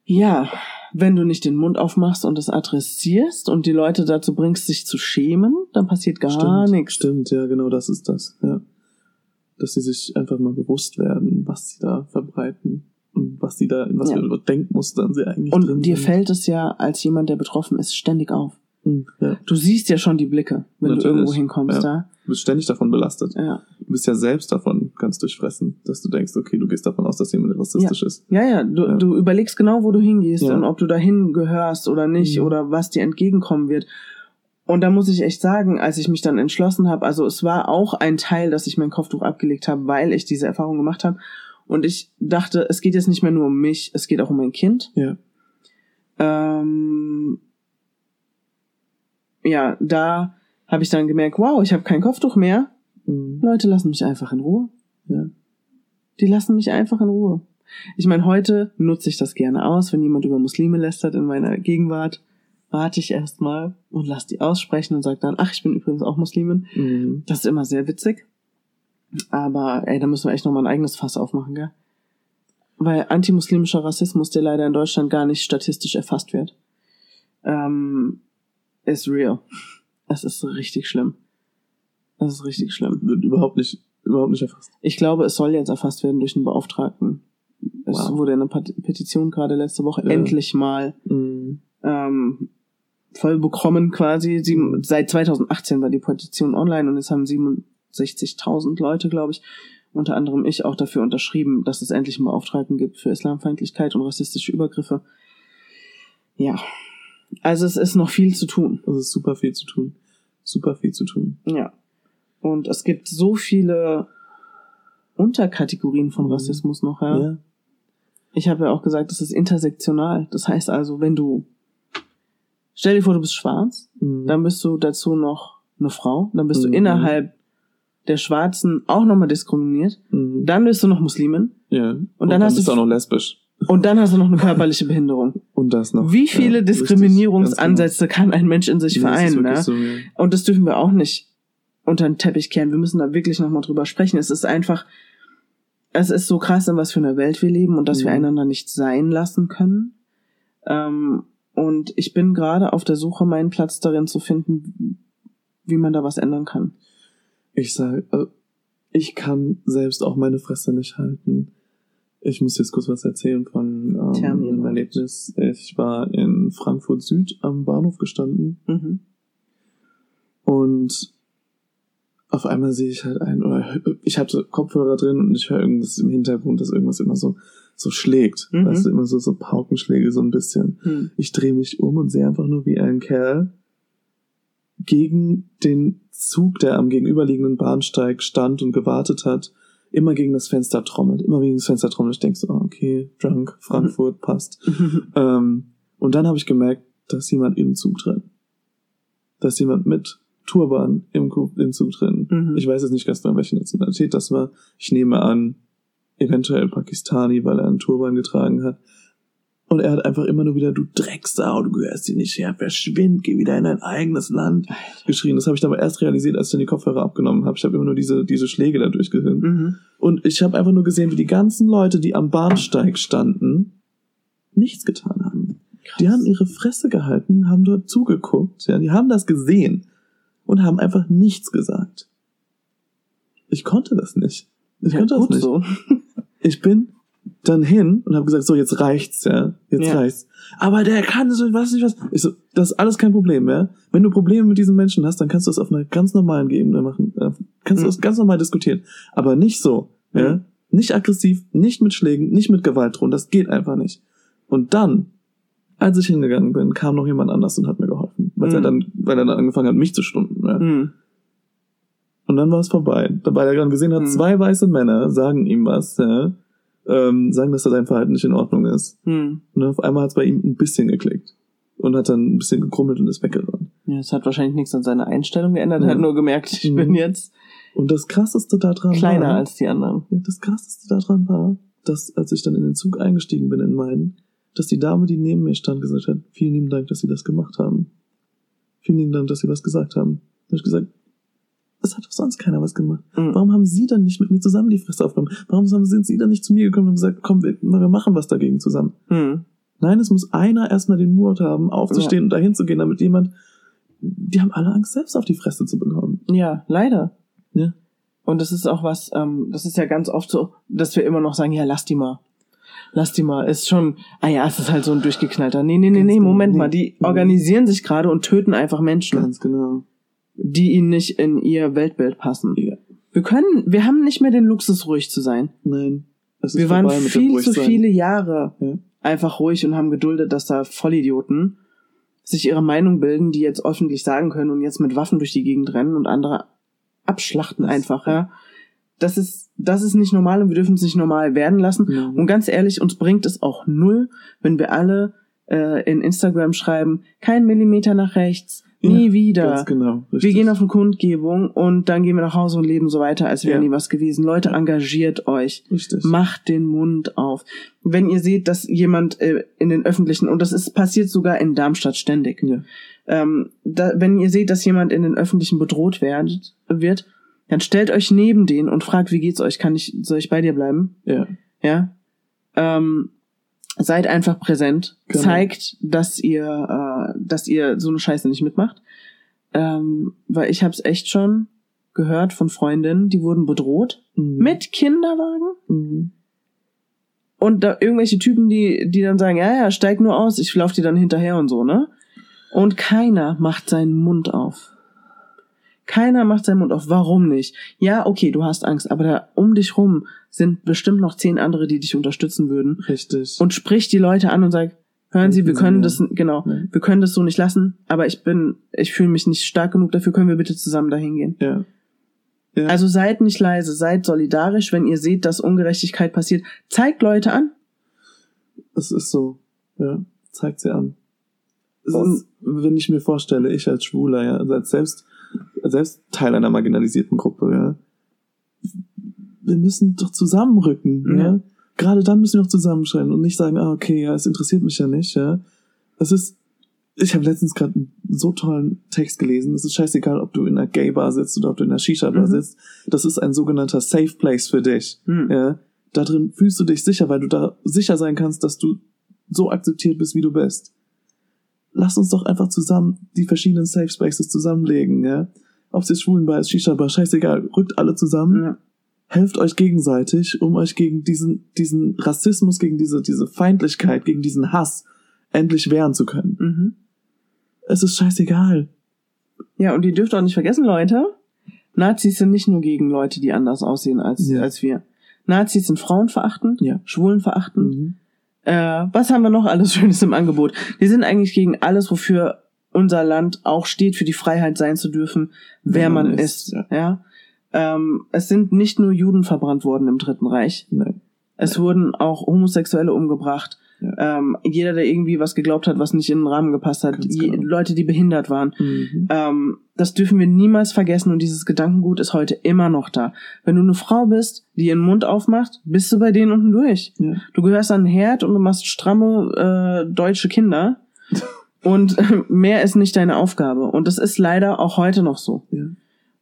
ja, wenn du nicht den Mund aufmachst und es adressierst und die Leute dazu bringst, sich zu schämen, dann passiert gar nichts. Stimmt, ja, genau, das ist das, ja. Dass sie sich einfach mal bewusst werden, was sie da verbreiten und was sie da, in was Ja. für Denkmustern sie eigentlich drin Und dir sind. fällt es ja als jemand, der betroffen ist, ständig auf. Mhm, Ja, Du siehst ja schon die Blicke, wenn Natürlich, du irgendwo hinkommst ja. du bist ständig davon belastet. da. Ja. Du bist ja selbst davon ganz durchfressen, dass du denkst, okay, du gehst davon aus, dass jemand rassistisch ist. Ja, ja, du, Ja. du überlegst genau, wo du hingehst Ja. und ob du dahin gehörst oder nicht Mhm. oder was dir entgegenkommen wird. Und da muss ich echt sagen, als ich mich dann entschlossen habe, also es war auch ein Teil, dass ich mein Kopftuch abgelegt habe, weil ich diese Erfahrung gemacht habe. Und ich dachte, es geht jetzt nicht mehr nur um mich, es geht auch um mein Kind. Ja. Ähm, ja, da habe ich dann gemerkt, wow, ich habe kein Kopftuch mehr. Mhm. Leute lassen mich einfach in Ruhe. Ja. Die lassen mich einfach in Ruhe. Ich meine, heute nutze ich das gerne aus, wenn jemand über Muslime lästert in meiner Gegenwart, warte ich erstmal und lass die aussprechen und sag dann, ach, ich bin übrigens auch Muslimin. Mhm. Das ist immer sehr witzig. Aber ey, da müssen wir echt nochmal ein eigenes Fass aufmachen, gell? Weil antimuslimischer Rassismus, der leider in Deutschland gar nicht statistisch erfasst wird, ähm, ist real. Es ist richtig schlimm. Es ist richtig schlimm. Wird überhaupt nicht, überhaupt nicht erfasst. Ich glaube, es soll jetzt erfasst werden durch einen Beauftragten. Es Wow. wurde eine Petition gerade letzte Woche Ja. endlich mal Mhm. ähm, voll bekommen quasi. Sieben, seit 2018 war die Petition online und es haben 67.000 Leute, glaube ich, unter anderem ich auch dafür unterschrieben, dass es endlich einen Beauftragten gibt für Islamfeindlichkeit und rassistische Übergriffe. Ja, also es ist noch viel zu tun. Es ist super viel zu tun. Super viel zu tun. Ja. Und es gibt so viele Unterkategorien von Mhm. Rassismus noch, ja. Ja. Ich habe ja auch gesagt, es ist intersektional. Das heißt also, wenn du stell dir vor, du bist schwarz, Mhm. dann bist du dazu noch eine Frau, dann bist Mhm. du innerhalb der Schwarzen auch nochmal diskriminiert, Mhm. dann bist du noch Muslimin ja. Und, dann hast bist du- auch noch lesbisch. und dann hast du noch eine körperliche Behinderung. *laughs* Und das noch. Wie viele Ja. Diskriminierungsansätze kann ein Mensch in sich genau. Ja, vereinen? Ne? so, ja. Und das dürfen wir auch nicht unter den Teppich kehren. Wir müssen da wirklich nochmal drüber sprechen. Es ist einfach, es ist so krass, in was für einer Welt wir leben und dass wir Mhm. einander nicht sein lassen können. Ähm, und ich bin gerade auf der Suche, meinen Platz darin zu finden, wie man da was ändern kann. Ich sag, also, ich kann selbst auch meine Fresse nicht halten. Ich muss jetzt kurz was erzählen von ähm, einem. Erlebnis. Ich war in Frankfurt Süd am Bahnhof gestanden Mhm. und auf einmal sehe ich halt ein, oder ich habe so Kopfhörer drin und ich höre irgendwas im Hintergrund, dass irgendwas immer so so schlägt. Mhm. Weißt du, immer so, so Paukenschläge so ein bisschen. Hm. Ich drehe mich um und sehe einfach nur, wie ein Kerl gegen den Zug, der am gegenüberliegenden Bahnsteig stand und gewartet hat, immer gegen das Fenster trommelt. Immer gegen das Fenster trommelt. Ich denke so, ah, okay, drunk, Frankfurt, passt. *laughs* Ähm, und dann habe ich gemerkt, dass jemand den Zug drin. Dass jemand mit Turban im, im Zug drin. Mhm. Ich weiß jetzt nicht ganz genau, welche Nationalität das war. Ich nehme an, eventuell Pakistani, weil er einen Turban getragen hat. Und er hat einfach immer nur wieder, du Drecksau, du gehörst hier nicht her, verschwind, geh wieder in dein eigenes Land, geschrien. Das habe ich aber erst realisiert, als ich dann die Kopfhörer abgenommen habe. Ich habe immer nur diese, diese Schläge da durchgehört. Mhm. Und ich habe einfach nur gesehen, wie die ganzen Leute, die am Bahnsteig standen, nichts getan haben. Die haben ihre Fresse gehalten, haben dort zugeguckt, ja, die haben das gesehen und haben einfach nichts gesagt. Ich konnte das nicht. Ich Ja, konnte das nicht. so. *laughs* Ich bin dann hin und habe gesagt, so jetzt reicht's, ja, jetzt Ja. reicht's. Aber der kann so, was nicht was. Ich so, das ist alles kein Problem, ja. Wenn du Probleme mit diesen Menschen hast, dann kannst du das auf einer ganz normalen Ebene machen. Äh, Kannst du Mhm. das ganz normal diskutieren, aber nicht so, ja. Mhm. Nicht aggressiv, nicht mit Schlägen, nicht mit Gewalt drohen. Das geht einfach nicht. Und dann, als ich hingegangen bin, kam noch jemand anders und hat mir geholfen, weil er Mhm. dann, weil er dann angefangen hat, mich zu stunden. Ja. Und dann war es vorbei. Weil er dann gesehen hat, Hm. zwei weiße Männer sagen ihm was, ja, ähm, sagen, dass sein Verhalten nicht in Ordnung ist. Mhm. Und dann auf einmal hat es bei ihm ein bisschen geklickt. Und hat dann ein bisschen gekrummelt und ist weggerannt. Ja, es hat wahrscheinlich nichts an seiner Einstellung geändert. Er Ja. hat nur gemerkt, ich Mhm. bin jetzt Und das krasseste daran kleiner war, als die anderen. ja, das krasseste daran war, dass als ich dann in den Zug eingestiegen bin in meinen, dass die Dame, die neben mir stand, gesagt hat, vielen lieben Dank, dass Sie das gemacht haben. Vielen lieben Dank, dass Sie was gesagt haben. Da habe ich gesagt, es hat doch sonst keiner was gemacht. Mhm. Warum haben Sie dann nicht mit mir zusammen die Fresse aufgenommen? Warum sind Sie dann nicht zu mir gekommen und gesagt, komm, wir, wir machen was dagegen zusammen? Mhm. Nein, es muss einer erstmal den Mut haben, aufzustehen und dahin zu gehen, damit jemand, die haben alle Angst, selbst auf die Fresse zu bekommen. Ja, leider. Ja. Und das ist auch was, ähm, das ist ja ganz oft so, dass wir immer noch sagen, ja, lass die mal. Lass die mal. Ist schon, ah ja, es ist halt so ein durchgeknallter. Nee, nee, nee, Ganz nee, genau, Moment nee. mal. Die organisieren sich gerade und töten einfach Menschen, Ganz genau. Die ihnen nicht in ihr Weltbild passen. Ja. Wir können, wir haben nicht mehr den Luxus, ruhig zu sein. Nein. Wir waren viel zu viele Jahre Ja. einfach ruhig und haben geduldet, dass da Vollidioten sich ihre Meinung bilden, die jetzt öffentlich sagen können und jetzt mit Waffen durch die Gegend rennen und andere abschlachten Das- einfach, ja. Das ist, das ist nicht normal und wir dürfen es nicht normal werden lassen. Ja. Und ganz ehrlich, uns bringt es auch null, wenn wir alle äh, in Instagram schreiben, kein Millimeter nach rechts, nie Ja, wieder. Ganz genau. Wir richtig. gehen auf eine Kundgebung und dann gehen wir nach Hause und leben so weiter, als wäre Ja. nie was gewesen. Leute, engagiert euch. Richtig. Macht den Mund auf. Wenn ihr seht, dass jemand äh, in den öffentlichen, und das ist passiert sogar in Darmstadt ständig, Ja. ähm, da, wenn ihr seht, dass jemand in den öffentlichen bedroht werd, wird, dann stellt euch neben den und fragt, wie geht's euch? Kann ich, soll ich bei dir bleiben? Ja. Ja. Ähm, seid einfach präsent. Genau. Zeigt, dass ihr, äh, dass ihr so eine Scheiße nicht mitmacht. Ähm, weil ich hab's echt schon gehört von Freundinnen, die wurden bedroht Mhm. mit Kinderwagen. Mhm. Und da irgendwelche Typen, die, die dann sagen, ja, ja, steig nur aus, ich lauf dir dann hinterher und so, ne? Und keiner macht seinen Mund auf. Keiner macht seinen Mund auf. Warum nicht? Ja, okay, du hast Angst, aber da um dich rum sind bestimmt noch zehn andere, die dich unterstützen würden. Richtig. Und sprich die Leute an und sag, hören Sie, wir können das, genau, Ja. wir können das so nicht lassen, aber ich bin, ich fühle mich nicht stark genug, dafür können wir bitte zusammen dahin gehen. ja. Ja. Also seid nicht leise, seid solidarisch, wenn ihr seht, dass Ungerechtigkeit passiert. Zeigt Leute an. Es ist so. Ja. Zeigt sie an. Und- ist, wenn ich mir vorstelle, ich als Schwuler, ja, als selbst, selbst Teil einer marginalisierten Gruppe, ja. Wir müssen doch zusammenrücken, ja. Ja. Gerade dann müssen wir auch zusammenschreien und nicht sagen, ah, okay, ja, es interessiert mich ja nicht, ja. Es ist, ich habe letztens gerade einen so tollen Text gelesen. Es ist scheißegal, ob du in einer Gay-Bar sitzt oder ob du in einer Shisha-Bar Mhm. sitzt. Das ist ein sogenannter Safe Place für dich. Hm. Ja, da drin fühlst du dich sicher, weil du da sicher sein kannst, dass du so akzeptiert bist, wie du bist. Lass uns doch einfach zusammen die verschiedenen Safe Spaces zusammenlegen, ja. Ob es jetzt Schwulenbar ist, Shisha-Bar, scheißegal. Rückt alle zusammen, Ja. helft euch gegenseitig, um euch gegen diesen, diesen Rassismus, gegen diese, diese Feindlichkeit, gegen diesen Hass endlich wehren zu können. Mhm. Es ist scheißegal. Ja, und ihr dürft auch nicht vergessen, Leute, Nazis sind nicht nur gegen Leute, die anders aussehen als, Ja. als wir. Nazis sind frauenverachtend, Ja. schwulenverachtend. Mhm. Äh, was haben wir noch alles Schönes im Angebot? Die sind eigentlich gegen alles, wofür unser Land auch steht, für die Freiheit sein zu dürfen, wer man, ist. ja. Ja. Ähm, es sind nicht nur Juden verbrannt worden im Dritten Reich. Nein. Es wurden auch Homosexuelle umgebracht. Ja. Ähm, jeder, der irgendwie was geglaubt hat, was nicht in den Rahmen gepasst hat, je, genau. Leute, die behindert waren. Mhm. Ähm, das dürfen wir niemals vergessen und dieses Gedankengut ist heute immer noch da. Wenn du eine Frau bist, die ihren Mund aufmacht, bist du bei denen unten durch. Ja. Du gehörst an den Herd und du machst stramme äh, deutsche Kinder. *laughs* Und mehr ist nicht deine Aufgabe. Und das ist leider auch heute noch so. Ja.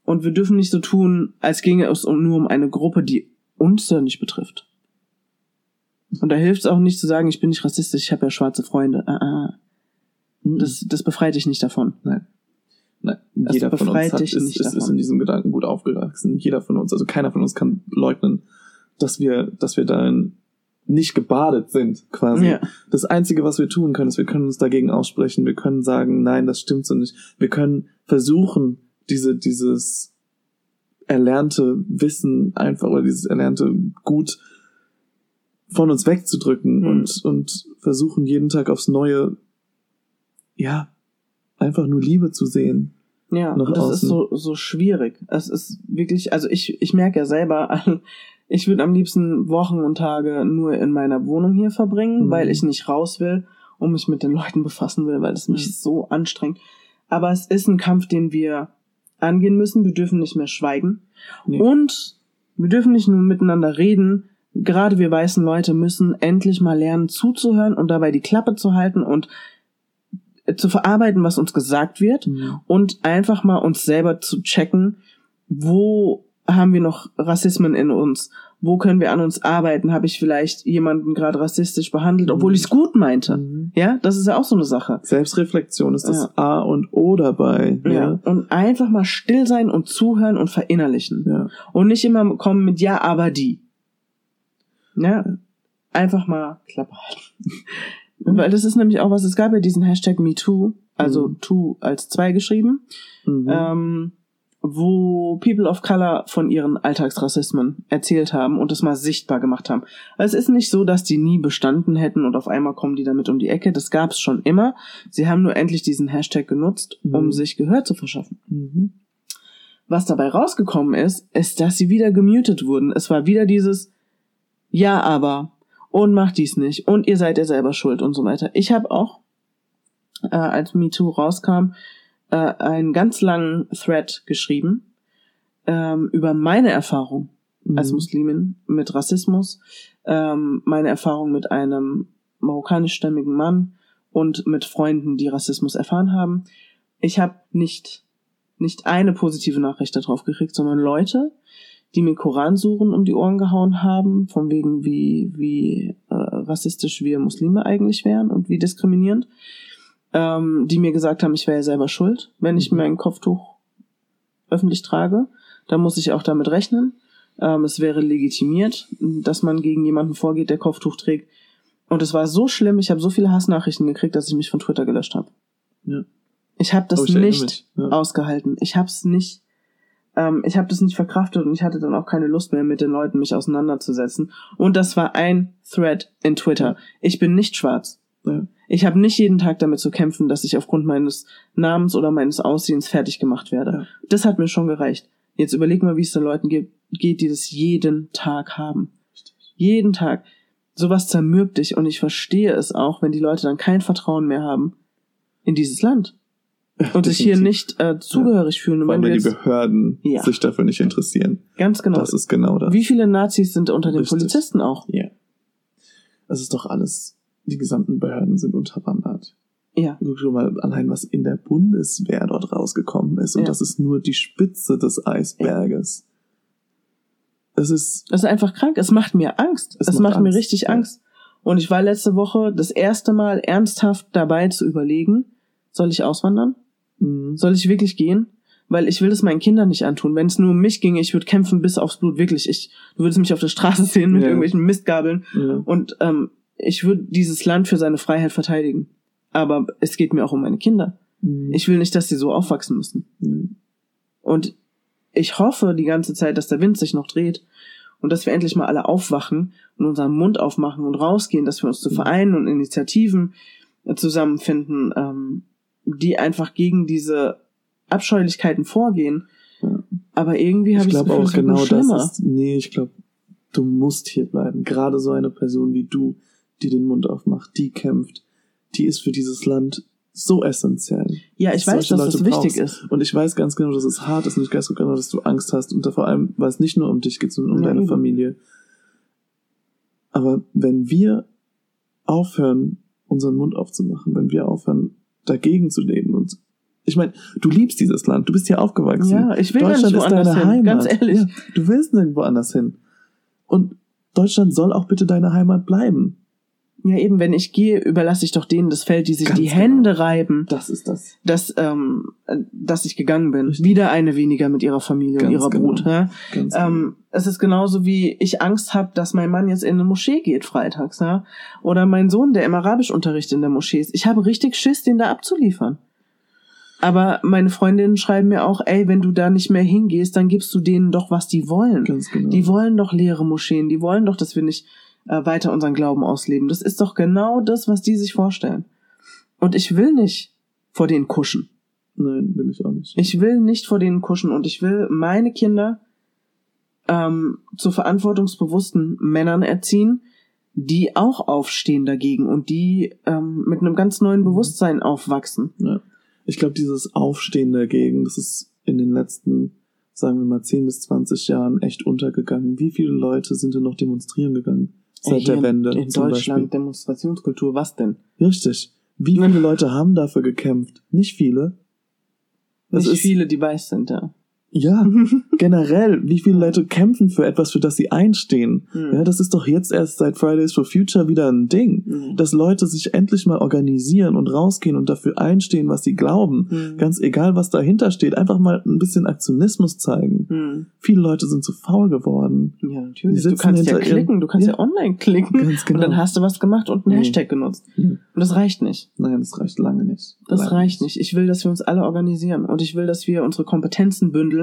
Und wir dürfen nicht so tun, als ginge es nur um eine Gruppe, die uns ja nicht betrifft. Und da hilft es auch nicht zu sagen, ich bin nicht rassistisch, ich habe ja schwarze Freunde. Ah, ah. Das, das befreit dich nicht davon. Nein. Nein. Das Jeder von uns befreit hat, dich ist, nicht ist, ist in diesem Gedanken gut aufgewachsen. Jeder von uns, also keiner von uns kann leugnen, dass wir, dass wir darin nicht gebadet sind, quasi. Ja. Das Einzige, was wir tun können, ist, wir können uns dagegen aussprechen. Wir können sagen, nein, das stimmt so nicht. Wir können versuchen, diese, dieses erlernte Wissen einfach oder dieses erlernte Gut von uns wegzudrücken Mhm. und, und versuchen jeden Tag aufs Neue, ja, einfach nur Liebe zu sehen. Ja, das außen. ist so, so schwierig. Es ist wirklich, also ich, ich merke ja selber, *laughs* ich würde am liebsten Wochen und Tage nur in meiner Wohnung hier verbringen, Mhm. weil ich nicht raus will und mich mit den Leuten *laughs* befassen will, weil es mich Mhm. so anstrengt. Aber es ist ein Kampf, den wir angehen müssen. Wir dürfen nicht mehr schweigen. Nee. Und wir dürfen nicht nur miteinander reden. Gerade wir weißen Leute müssen endlich mal lernen zuzuhören und dabei die Klappe zu halten und zu verarbeiten, was uns gesagt wird Mhm. und einfach mal uns selber zu checken, wo haben wir noch Rassismen in uns? Wo können wir an uns arbeiten? Habe ich vielleicht jemanden gerade rassistisch behandelt, obwohl ich es gut meinte? Mhm. Ja, das ist ja auch so eine Sache. Selbstreflexion ist das Ja. A und O dabei. Ja. Ja. Und einfach mal still sein und zuhören und verinnerlichen. ja. Und nicht immer kommen mit Ja, aber die. Ja, einfach mal Klappe halten. Weil das ist nämlich auch was, es gab ja diesen Hashtag MeToo, also Mhm. Too als zwei geschrieben, Mhm. ähm, wo People of Color von ihren Alltagsrassismen erzählt haben und es mal sichtbar gemacht haben. Also es ist nicht so, dass die nie bestanden hätten und auf einmal kommen die damit um die Ecke. Das gab es schon immer. Sie haben nur endlich diesen Hashtag genutzt, um Mhm. sich Gehör zu verschaffen. Mhm. Was dabei rausgekommen ist, ist, dass sie wieder gemutet wurden. Es war wieder dieses Ja, aber und macht dies nicht und ihr seid ja selber schuld und so weiter. Ich habe auch, äh, als MeToo rauskam, äh, einen ganz langen Thread geschrieben ähm, über meine Erfahrung als Mhm. Muslimin mit Rassismus, ähm, meine Erfahrung mit einem marokkanischstämmigen Mann und mit Freunden, die Rassismus erfahren haben. Ich habe nicht nicht eine positive Nachricht darauf gekriegt, sondern Leute, die mir Koransuren um die Ohren gehauen haben, von wegen wie wie äh, rassistisch wir Muslime eigentlich wären und wie diskriminierend, ähm, die mir gesagt haben, ich wäre ja selber schuld, wenn ich Mhm. mein Kopftuch öffentlich trage. Da muss ich auch damit rechnen. Ähm, es wäre legitimiert, dass man gegen jemanden vorgeht, der Kopftuch trägt. Und es war so schlimm, ich habe so viele Hassnachrichten gekriegt, dass ich mich von Twitter gelöscht habe. Ja. Ich habe das ich nicht. Ja. ausgehalten. Ich habe es nicht, ähm, ich habe das nicht verkraftet und ich hatte dann auch keine Lust mehr, mit den Leuten mich auseinanderzusetzen. Und das war ein Thread in Twitter. Ich bin nicht schwarz. Ich habe nicht jeden Tag damit zu kämpfen, dass ich aufgrund meines Namens oder meines Aussehens fertig gemacht werde. Das hat mir schon gereicht. Jetzt überleg mal, wie es den Leuten geht, geht, die das jeden Tag haben. Jeden Tag. Sowas zermürbt dich und ich verstehe es auch, wenn die Leute dann kein Vertrauen mehr haben in dieses Land *laughs* und sich hier nicht äh, zugehörig fühlen. Und allem, wenn die Behörden Ja. sich dafür nicht interessieren. ganz genau, Das ist genau das. wie viele Nazis sind unter den Richtig. Polizisten auch? Ja. Es ist doch alles, die gesamten Behörden sind unterwandert. Ja, Guck schon mal allein, was in der Bundeswehr dort rausgekommen ist. Und Ja. das ist nur die Spitze des Eisberges. Es ist, das ist einfach krank. Es macht mir Angst. Es Es, macht macht, mir Angst, richtig ja. Angst. Und ich war letzte Woche das erste Mal ernsthaft dabei zu überlegen, soll ich auswandern? mh, Soll ich wirklich gehen? Weil ich will es meinen Kindern nicht antun. Wenn es nur um mich ginge, ich würde kämpfen bis aufs Blut, wirklich. Ich, du würdest mich auf der Straße sehen mit Ja. irgendwelchen Mistgabeln. ja. Und ähm, ich würde dieses Land für seine Freiheit verteidigen. Aber es geht mir auch um meine Kinder. mh, Ich will nicht, dass sie so aufwachsen müssen. mh. Und ich hoffe die ganze Zeit, dass der Wind sich noch dreht und dass wir endlich mal alle aufwachen und unseren Mund aufmachen und rausgehen, dass wir uns zu Mhm. Vereinen und Initiativen zusammenfinden, ähm, die einfach gegen diese Abscheulichkeiten vorgehen. Ja. Aber irgendwie habe ich, das Gefühl, auch genau das ist, nee, ich glaube, du musst hier bleiben. Gerade so eine Person wie du, die den Mund aufmacht, die kämpft, die ist für dieses Land so essentiell. Ja, ich weiß, dass das wichtig brauchst. ist. Und ich weiß ganz genau, dass es hart ist und ich weiß ganz genau, dass du Angst hast und da vor allem, weil es nicht nur um dich geht, sondern um Ja, deine. Familie. Aber wenn wir aufhören, unseren Mund aufzumachen, wenn wir aufhören, dagegen zu leben und ich meine, du liebst dieses Land, du bist hier aufgewachsen. Ja, ich will Deutschland nicht ist deine hin, Heimat. ganz ehrlich. Ja, du willst nirgendwo anders hin. Und Deutschland soll auch bitte deine Heimat bleiben. Ja, eben, wenn ich gehe, überlasse ich doch denen das Feld, die sich Ganz die genau. Hände reiben, Das ist das. dass, ähm, äh, dass ich gegangen bin. Richtig. Wieder eine weniger mit ihrer Familie und Ganz ihrer genau. Brut. Ja? Ganz Ähm, es ist genauso wie ich Angst habe, dass mein Mann jetzt in eine Moschee geht freitags, ja? Oder mein Sohn, der im Arabischunterricht in der Moschee ist. Ich habe richtig Schiss, den da abzuliefern. Aber meine Freundinnen schreiben mir auch, ey, wenn du da nicht mehr hingehst, dann gibst du denen doch, was die wollen. Ganz genau. Die wollen doch leere Moscheen, die wollen doch, dass wir nicht äh, weiter unseren Glauben ausleben. Das ist doch genau das, was die sich vorstellen. Und ich will nicht vor denen kuschen. Nein, will ich auch nicht. Ich will nicht vor denen kuschen und ich will meine Kinder ähm, zu verantwortungsbewussten Männern erziehen, die auch aufstehen dagegen und die ähm, mit einem ganz neuen Bewusstsein aufwachsen. Ja. Ich glaube, dieses Aufstehen dagegen, das ist in den letzten, sagen wir mal, 10 bis 20 Jahren echt untergegangen. Wie viele Leute sind denn noch demonstrieren gegangen seit der Wende? In, in Deutschland Beispiel? Demonstrationskultur, was denn? Richtig. Wie viele Leute haben dafür gekämpft? Nicht viele. Das Nicht ist, viele, die weiß sind, ja. Ja, *laughs* generell, wie viele Leute kämpfen für etwas, für das sie einstehen? Hm. Ja, das ist doch jetzt erst seit Fridays for Future wieder ein Ding. Hm. Dass Leute sich endlich mal organisieren und rausgehen und dafür einstehen, was sie glauben. Hm. Ganz egal, was dahinter steht. Einfach mal ein bisschen Aktionismus zeigen. Hm. Viele Leute sind zu faul geworden. Ja, natürlich. Du kannst ja klicken, du kannst ja, Ja. online klicken. Ganz genau. Und dann hast du was gemacht und einen Mhm. Hashtag genutzt. Mhm. Und das reicht nicht. Nein, das reicht lange nicht. Das Lange reicht nicht. Ich will, dass wir uns alle organisieren und ich will, dass wir unsere Kompetenzen bündeln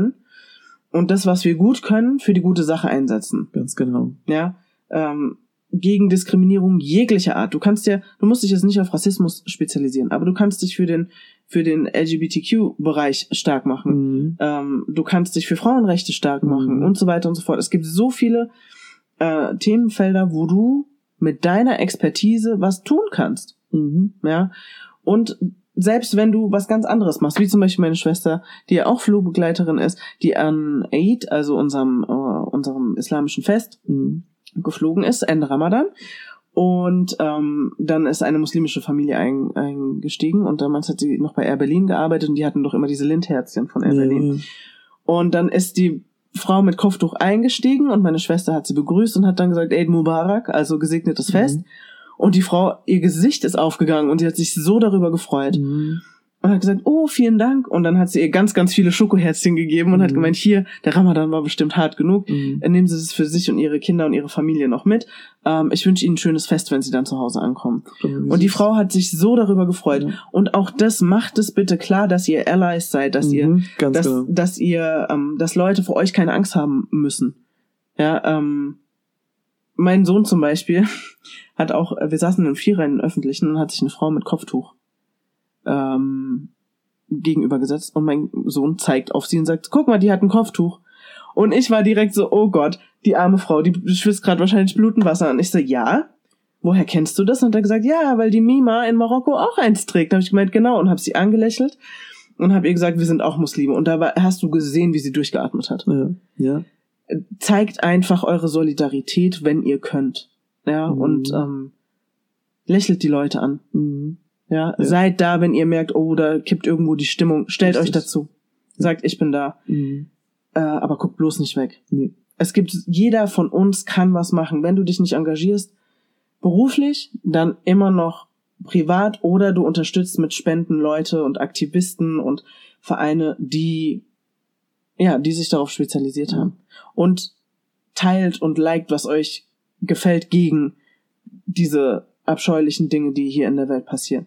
und das, was wir gut können, für die gute Sache einsetzen. Ganz genau. Ja, ähm, gegen Diskriminierung jeglicher Art. Du kannst ja, du musst dich jetzt nicht auf Rassismus spezialisieren, aber du kannst dich für den für den LGBTQ-Bereich stark machen. Mhm. Ähm, du kannst dich für Frauenrechte stark Mhm. machen und so weiter und so fort. Es gibt so viele äh, Themenfelder, wo du mit deiner Expertise was tun kannst. Mhm. Ja. Und selbst wenn du was ganz anderes machst, wie zum Beispiel meine Schwester, die ja auch Flugbegleiterin ist, die an Eid, also unserem, äh, unserem islamischen Fest, Mhm. geflogen ist, Ende Ramadan. Und ähm, dann ist eine muslimische Familie ein, eingestiegen und damals hat sie noch bei Air Berlin gearbeitet und die hatten doch immer diese Lindherzchen von Air Berlin. Ja. Und dann ist die Frau mit Kopftuch eingestiegen und meine Schwester hat sie begrüßt und hat dann gesagt, Eid Mubarak, also gesegnetes Mhm. Fest. Und die Frau, ihr Gesicht ist aufgegangen und sie hat sich so darüber gefreut Mhm. und hat gesagt, oh, vielen Dank. Und dann hat sie ihr ganz, ganz viele Schokoherzchen gegeben und hat Mhm. gemeint, hier, der Ramadan war bestimmt hart genug. Mhm. Nehmen Sie es für sich und Ihre Kinder und Ihre Familie noch mit. Ähm, ich wünsche Ihnen ein schönes Fest, wenn Sie dann zu Hause ankommen. Und die Frau hat sich so darüber gefreut. Ja. Und auch das macht es bitte klar, dass ihr Allies seid, dass ihr Mhm. Dass, genau. dass ihr, ähm, dass Leute vor euch keine Angst haben müssen. Ja, ähm, mein Sohn zum Beispiel hat auch, äh, wir saßen in einem Vierer in den Öffentlichen und hat sich eine Frau mit Kopftuch ähm, gegenübergesetzt und mein Sohn zeigt auf sie und sagt, guck mal, die hat ein Kopftuch. Und ich war direkt so, oh Gott, die arme Frau, die schwitzt gerade wahrscheinlich Blutenwasser. Und ich so, ja, woher kennst du das? Und er gesagt, ja, weil die Mima in Marokko auch eins trägt. Da habe ich gemeint, genau, und habe sie angelächelt und habe ihr gesagt, wir sind auch Muslime. Und da war, hast du gesehen, wie sie durchgeatmet hat. Ja. ja. Zeigt einfach eure Solidarität, wenn ihr könnt. Ja, Mhm. und ähm, lächelt die Leute an. Mhm. Ja, Ja. seid da, wenn ihr merkt, oh, da kippt irgendwo die Stimmung. Stellt euch Richtig. dazu. Sagt, ich bin da. Mhm. Äh, aber guckt bloß nicht weg. Nee. Es gibt, jeder von uns kann was machen. Wenn du dich nicht engagierst, beruflich, dann immer noch privat oder du unterstützt mit Spenden Leute und Aktivisten und Vereine, die, ja, die sich darauf spezialisiert haben. Und teilt und liked, was euch gefällt gegen diese abscheulichen Dinge, die hier in der Welt passieren.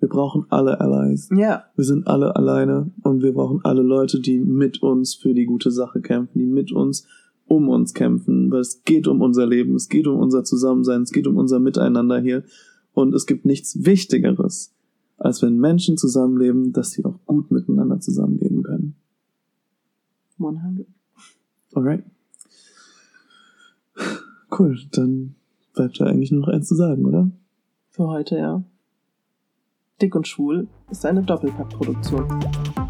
Wir brauchen alle Allies. Ja, Wir sind alle alleine und wir brauchen alle Leute, die mit uns für die gute Sache kämpfen, die mit uns um uns kämpfen, weil es geht um unser Leben, es geht um unser Zusammensein, es geht um unser Miteinander hier und es gibt nichts Wichtigeres, als wenn Menschen zusammenleben, dass sie auch gut miteinander zusammenleben können. 100. Alright. Cool, dann bleibt ja eigentlich nur noch eins zu sagen, oder? Für heute, ja. Dick und Schwul ist eine Doppelpackproduktion.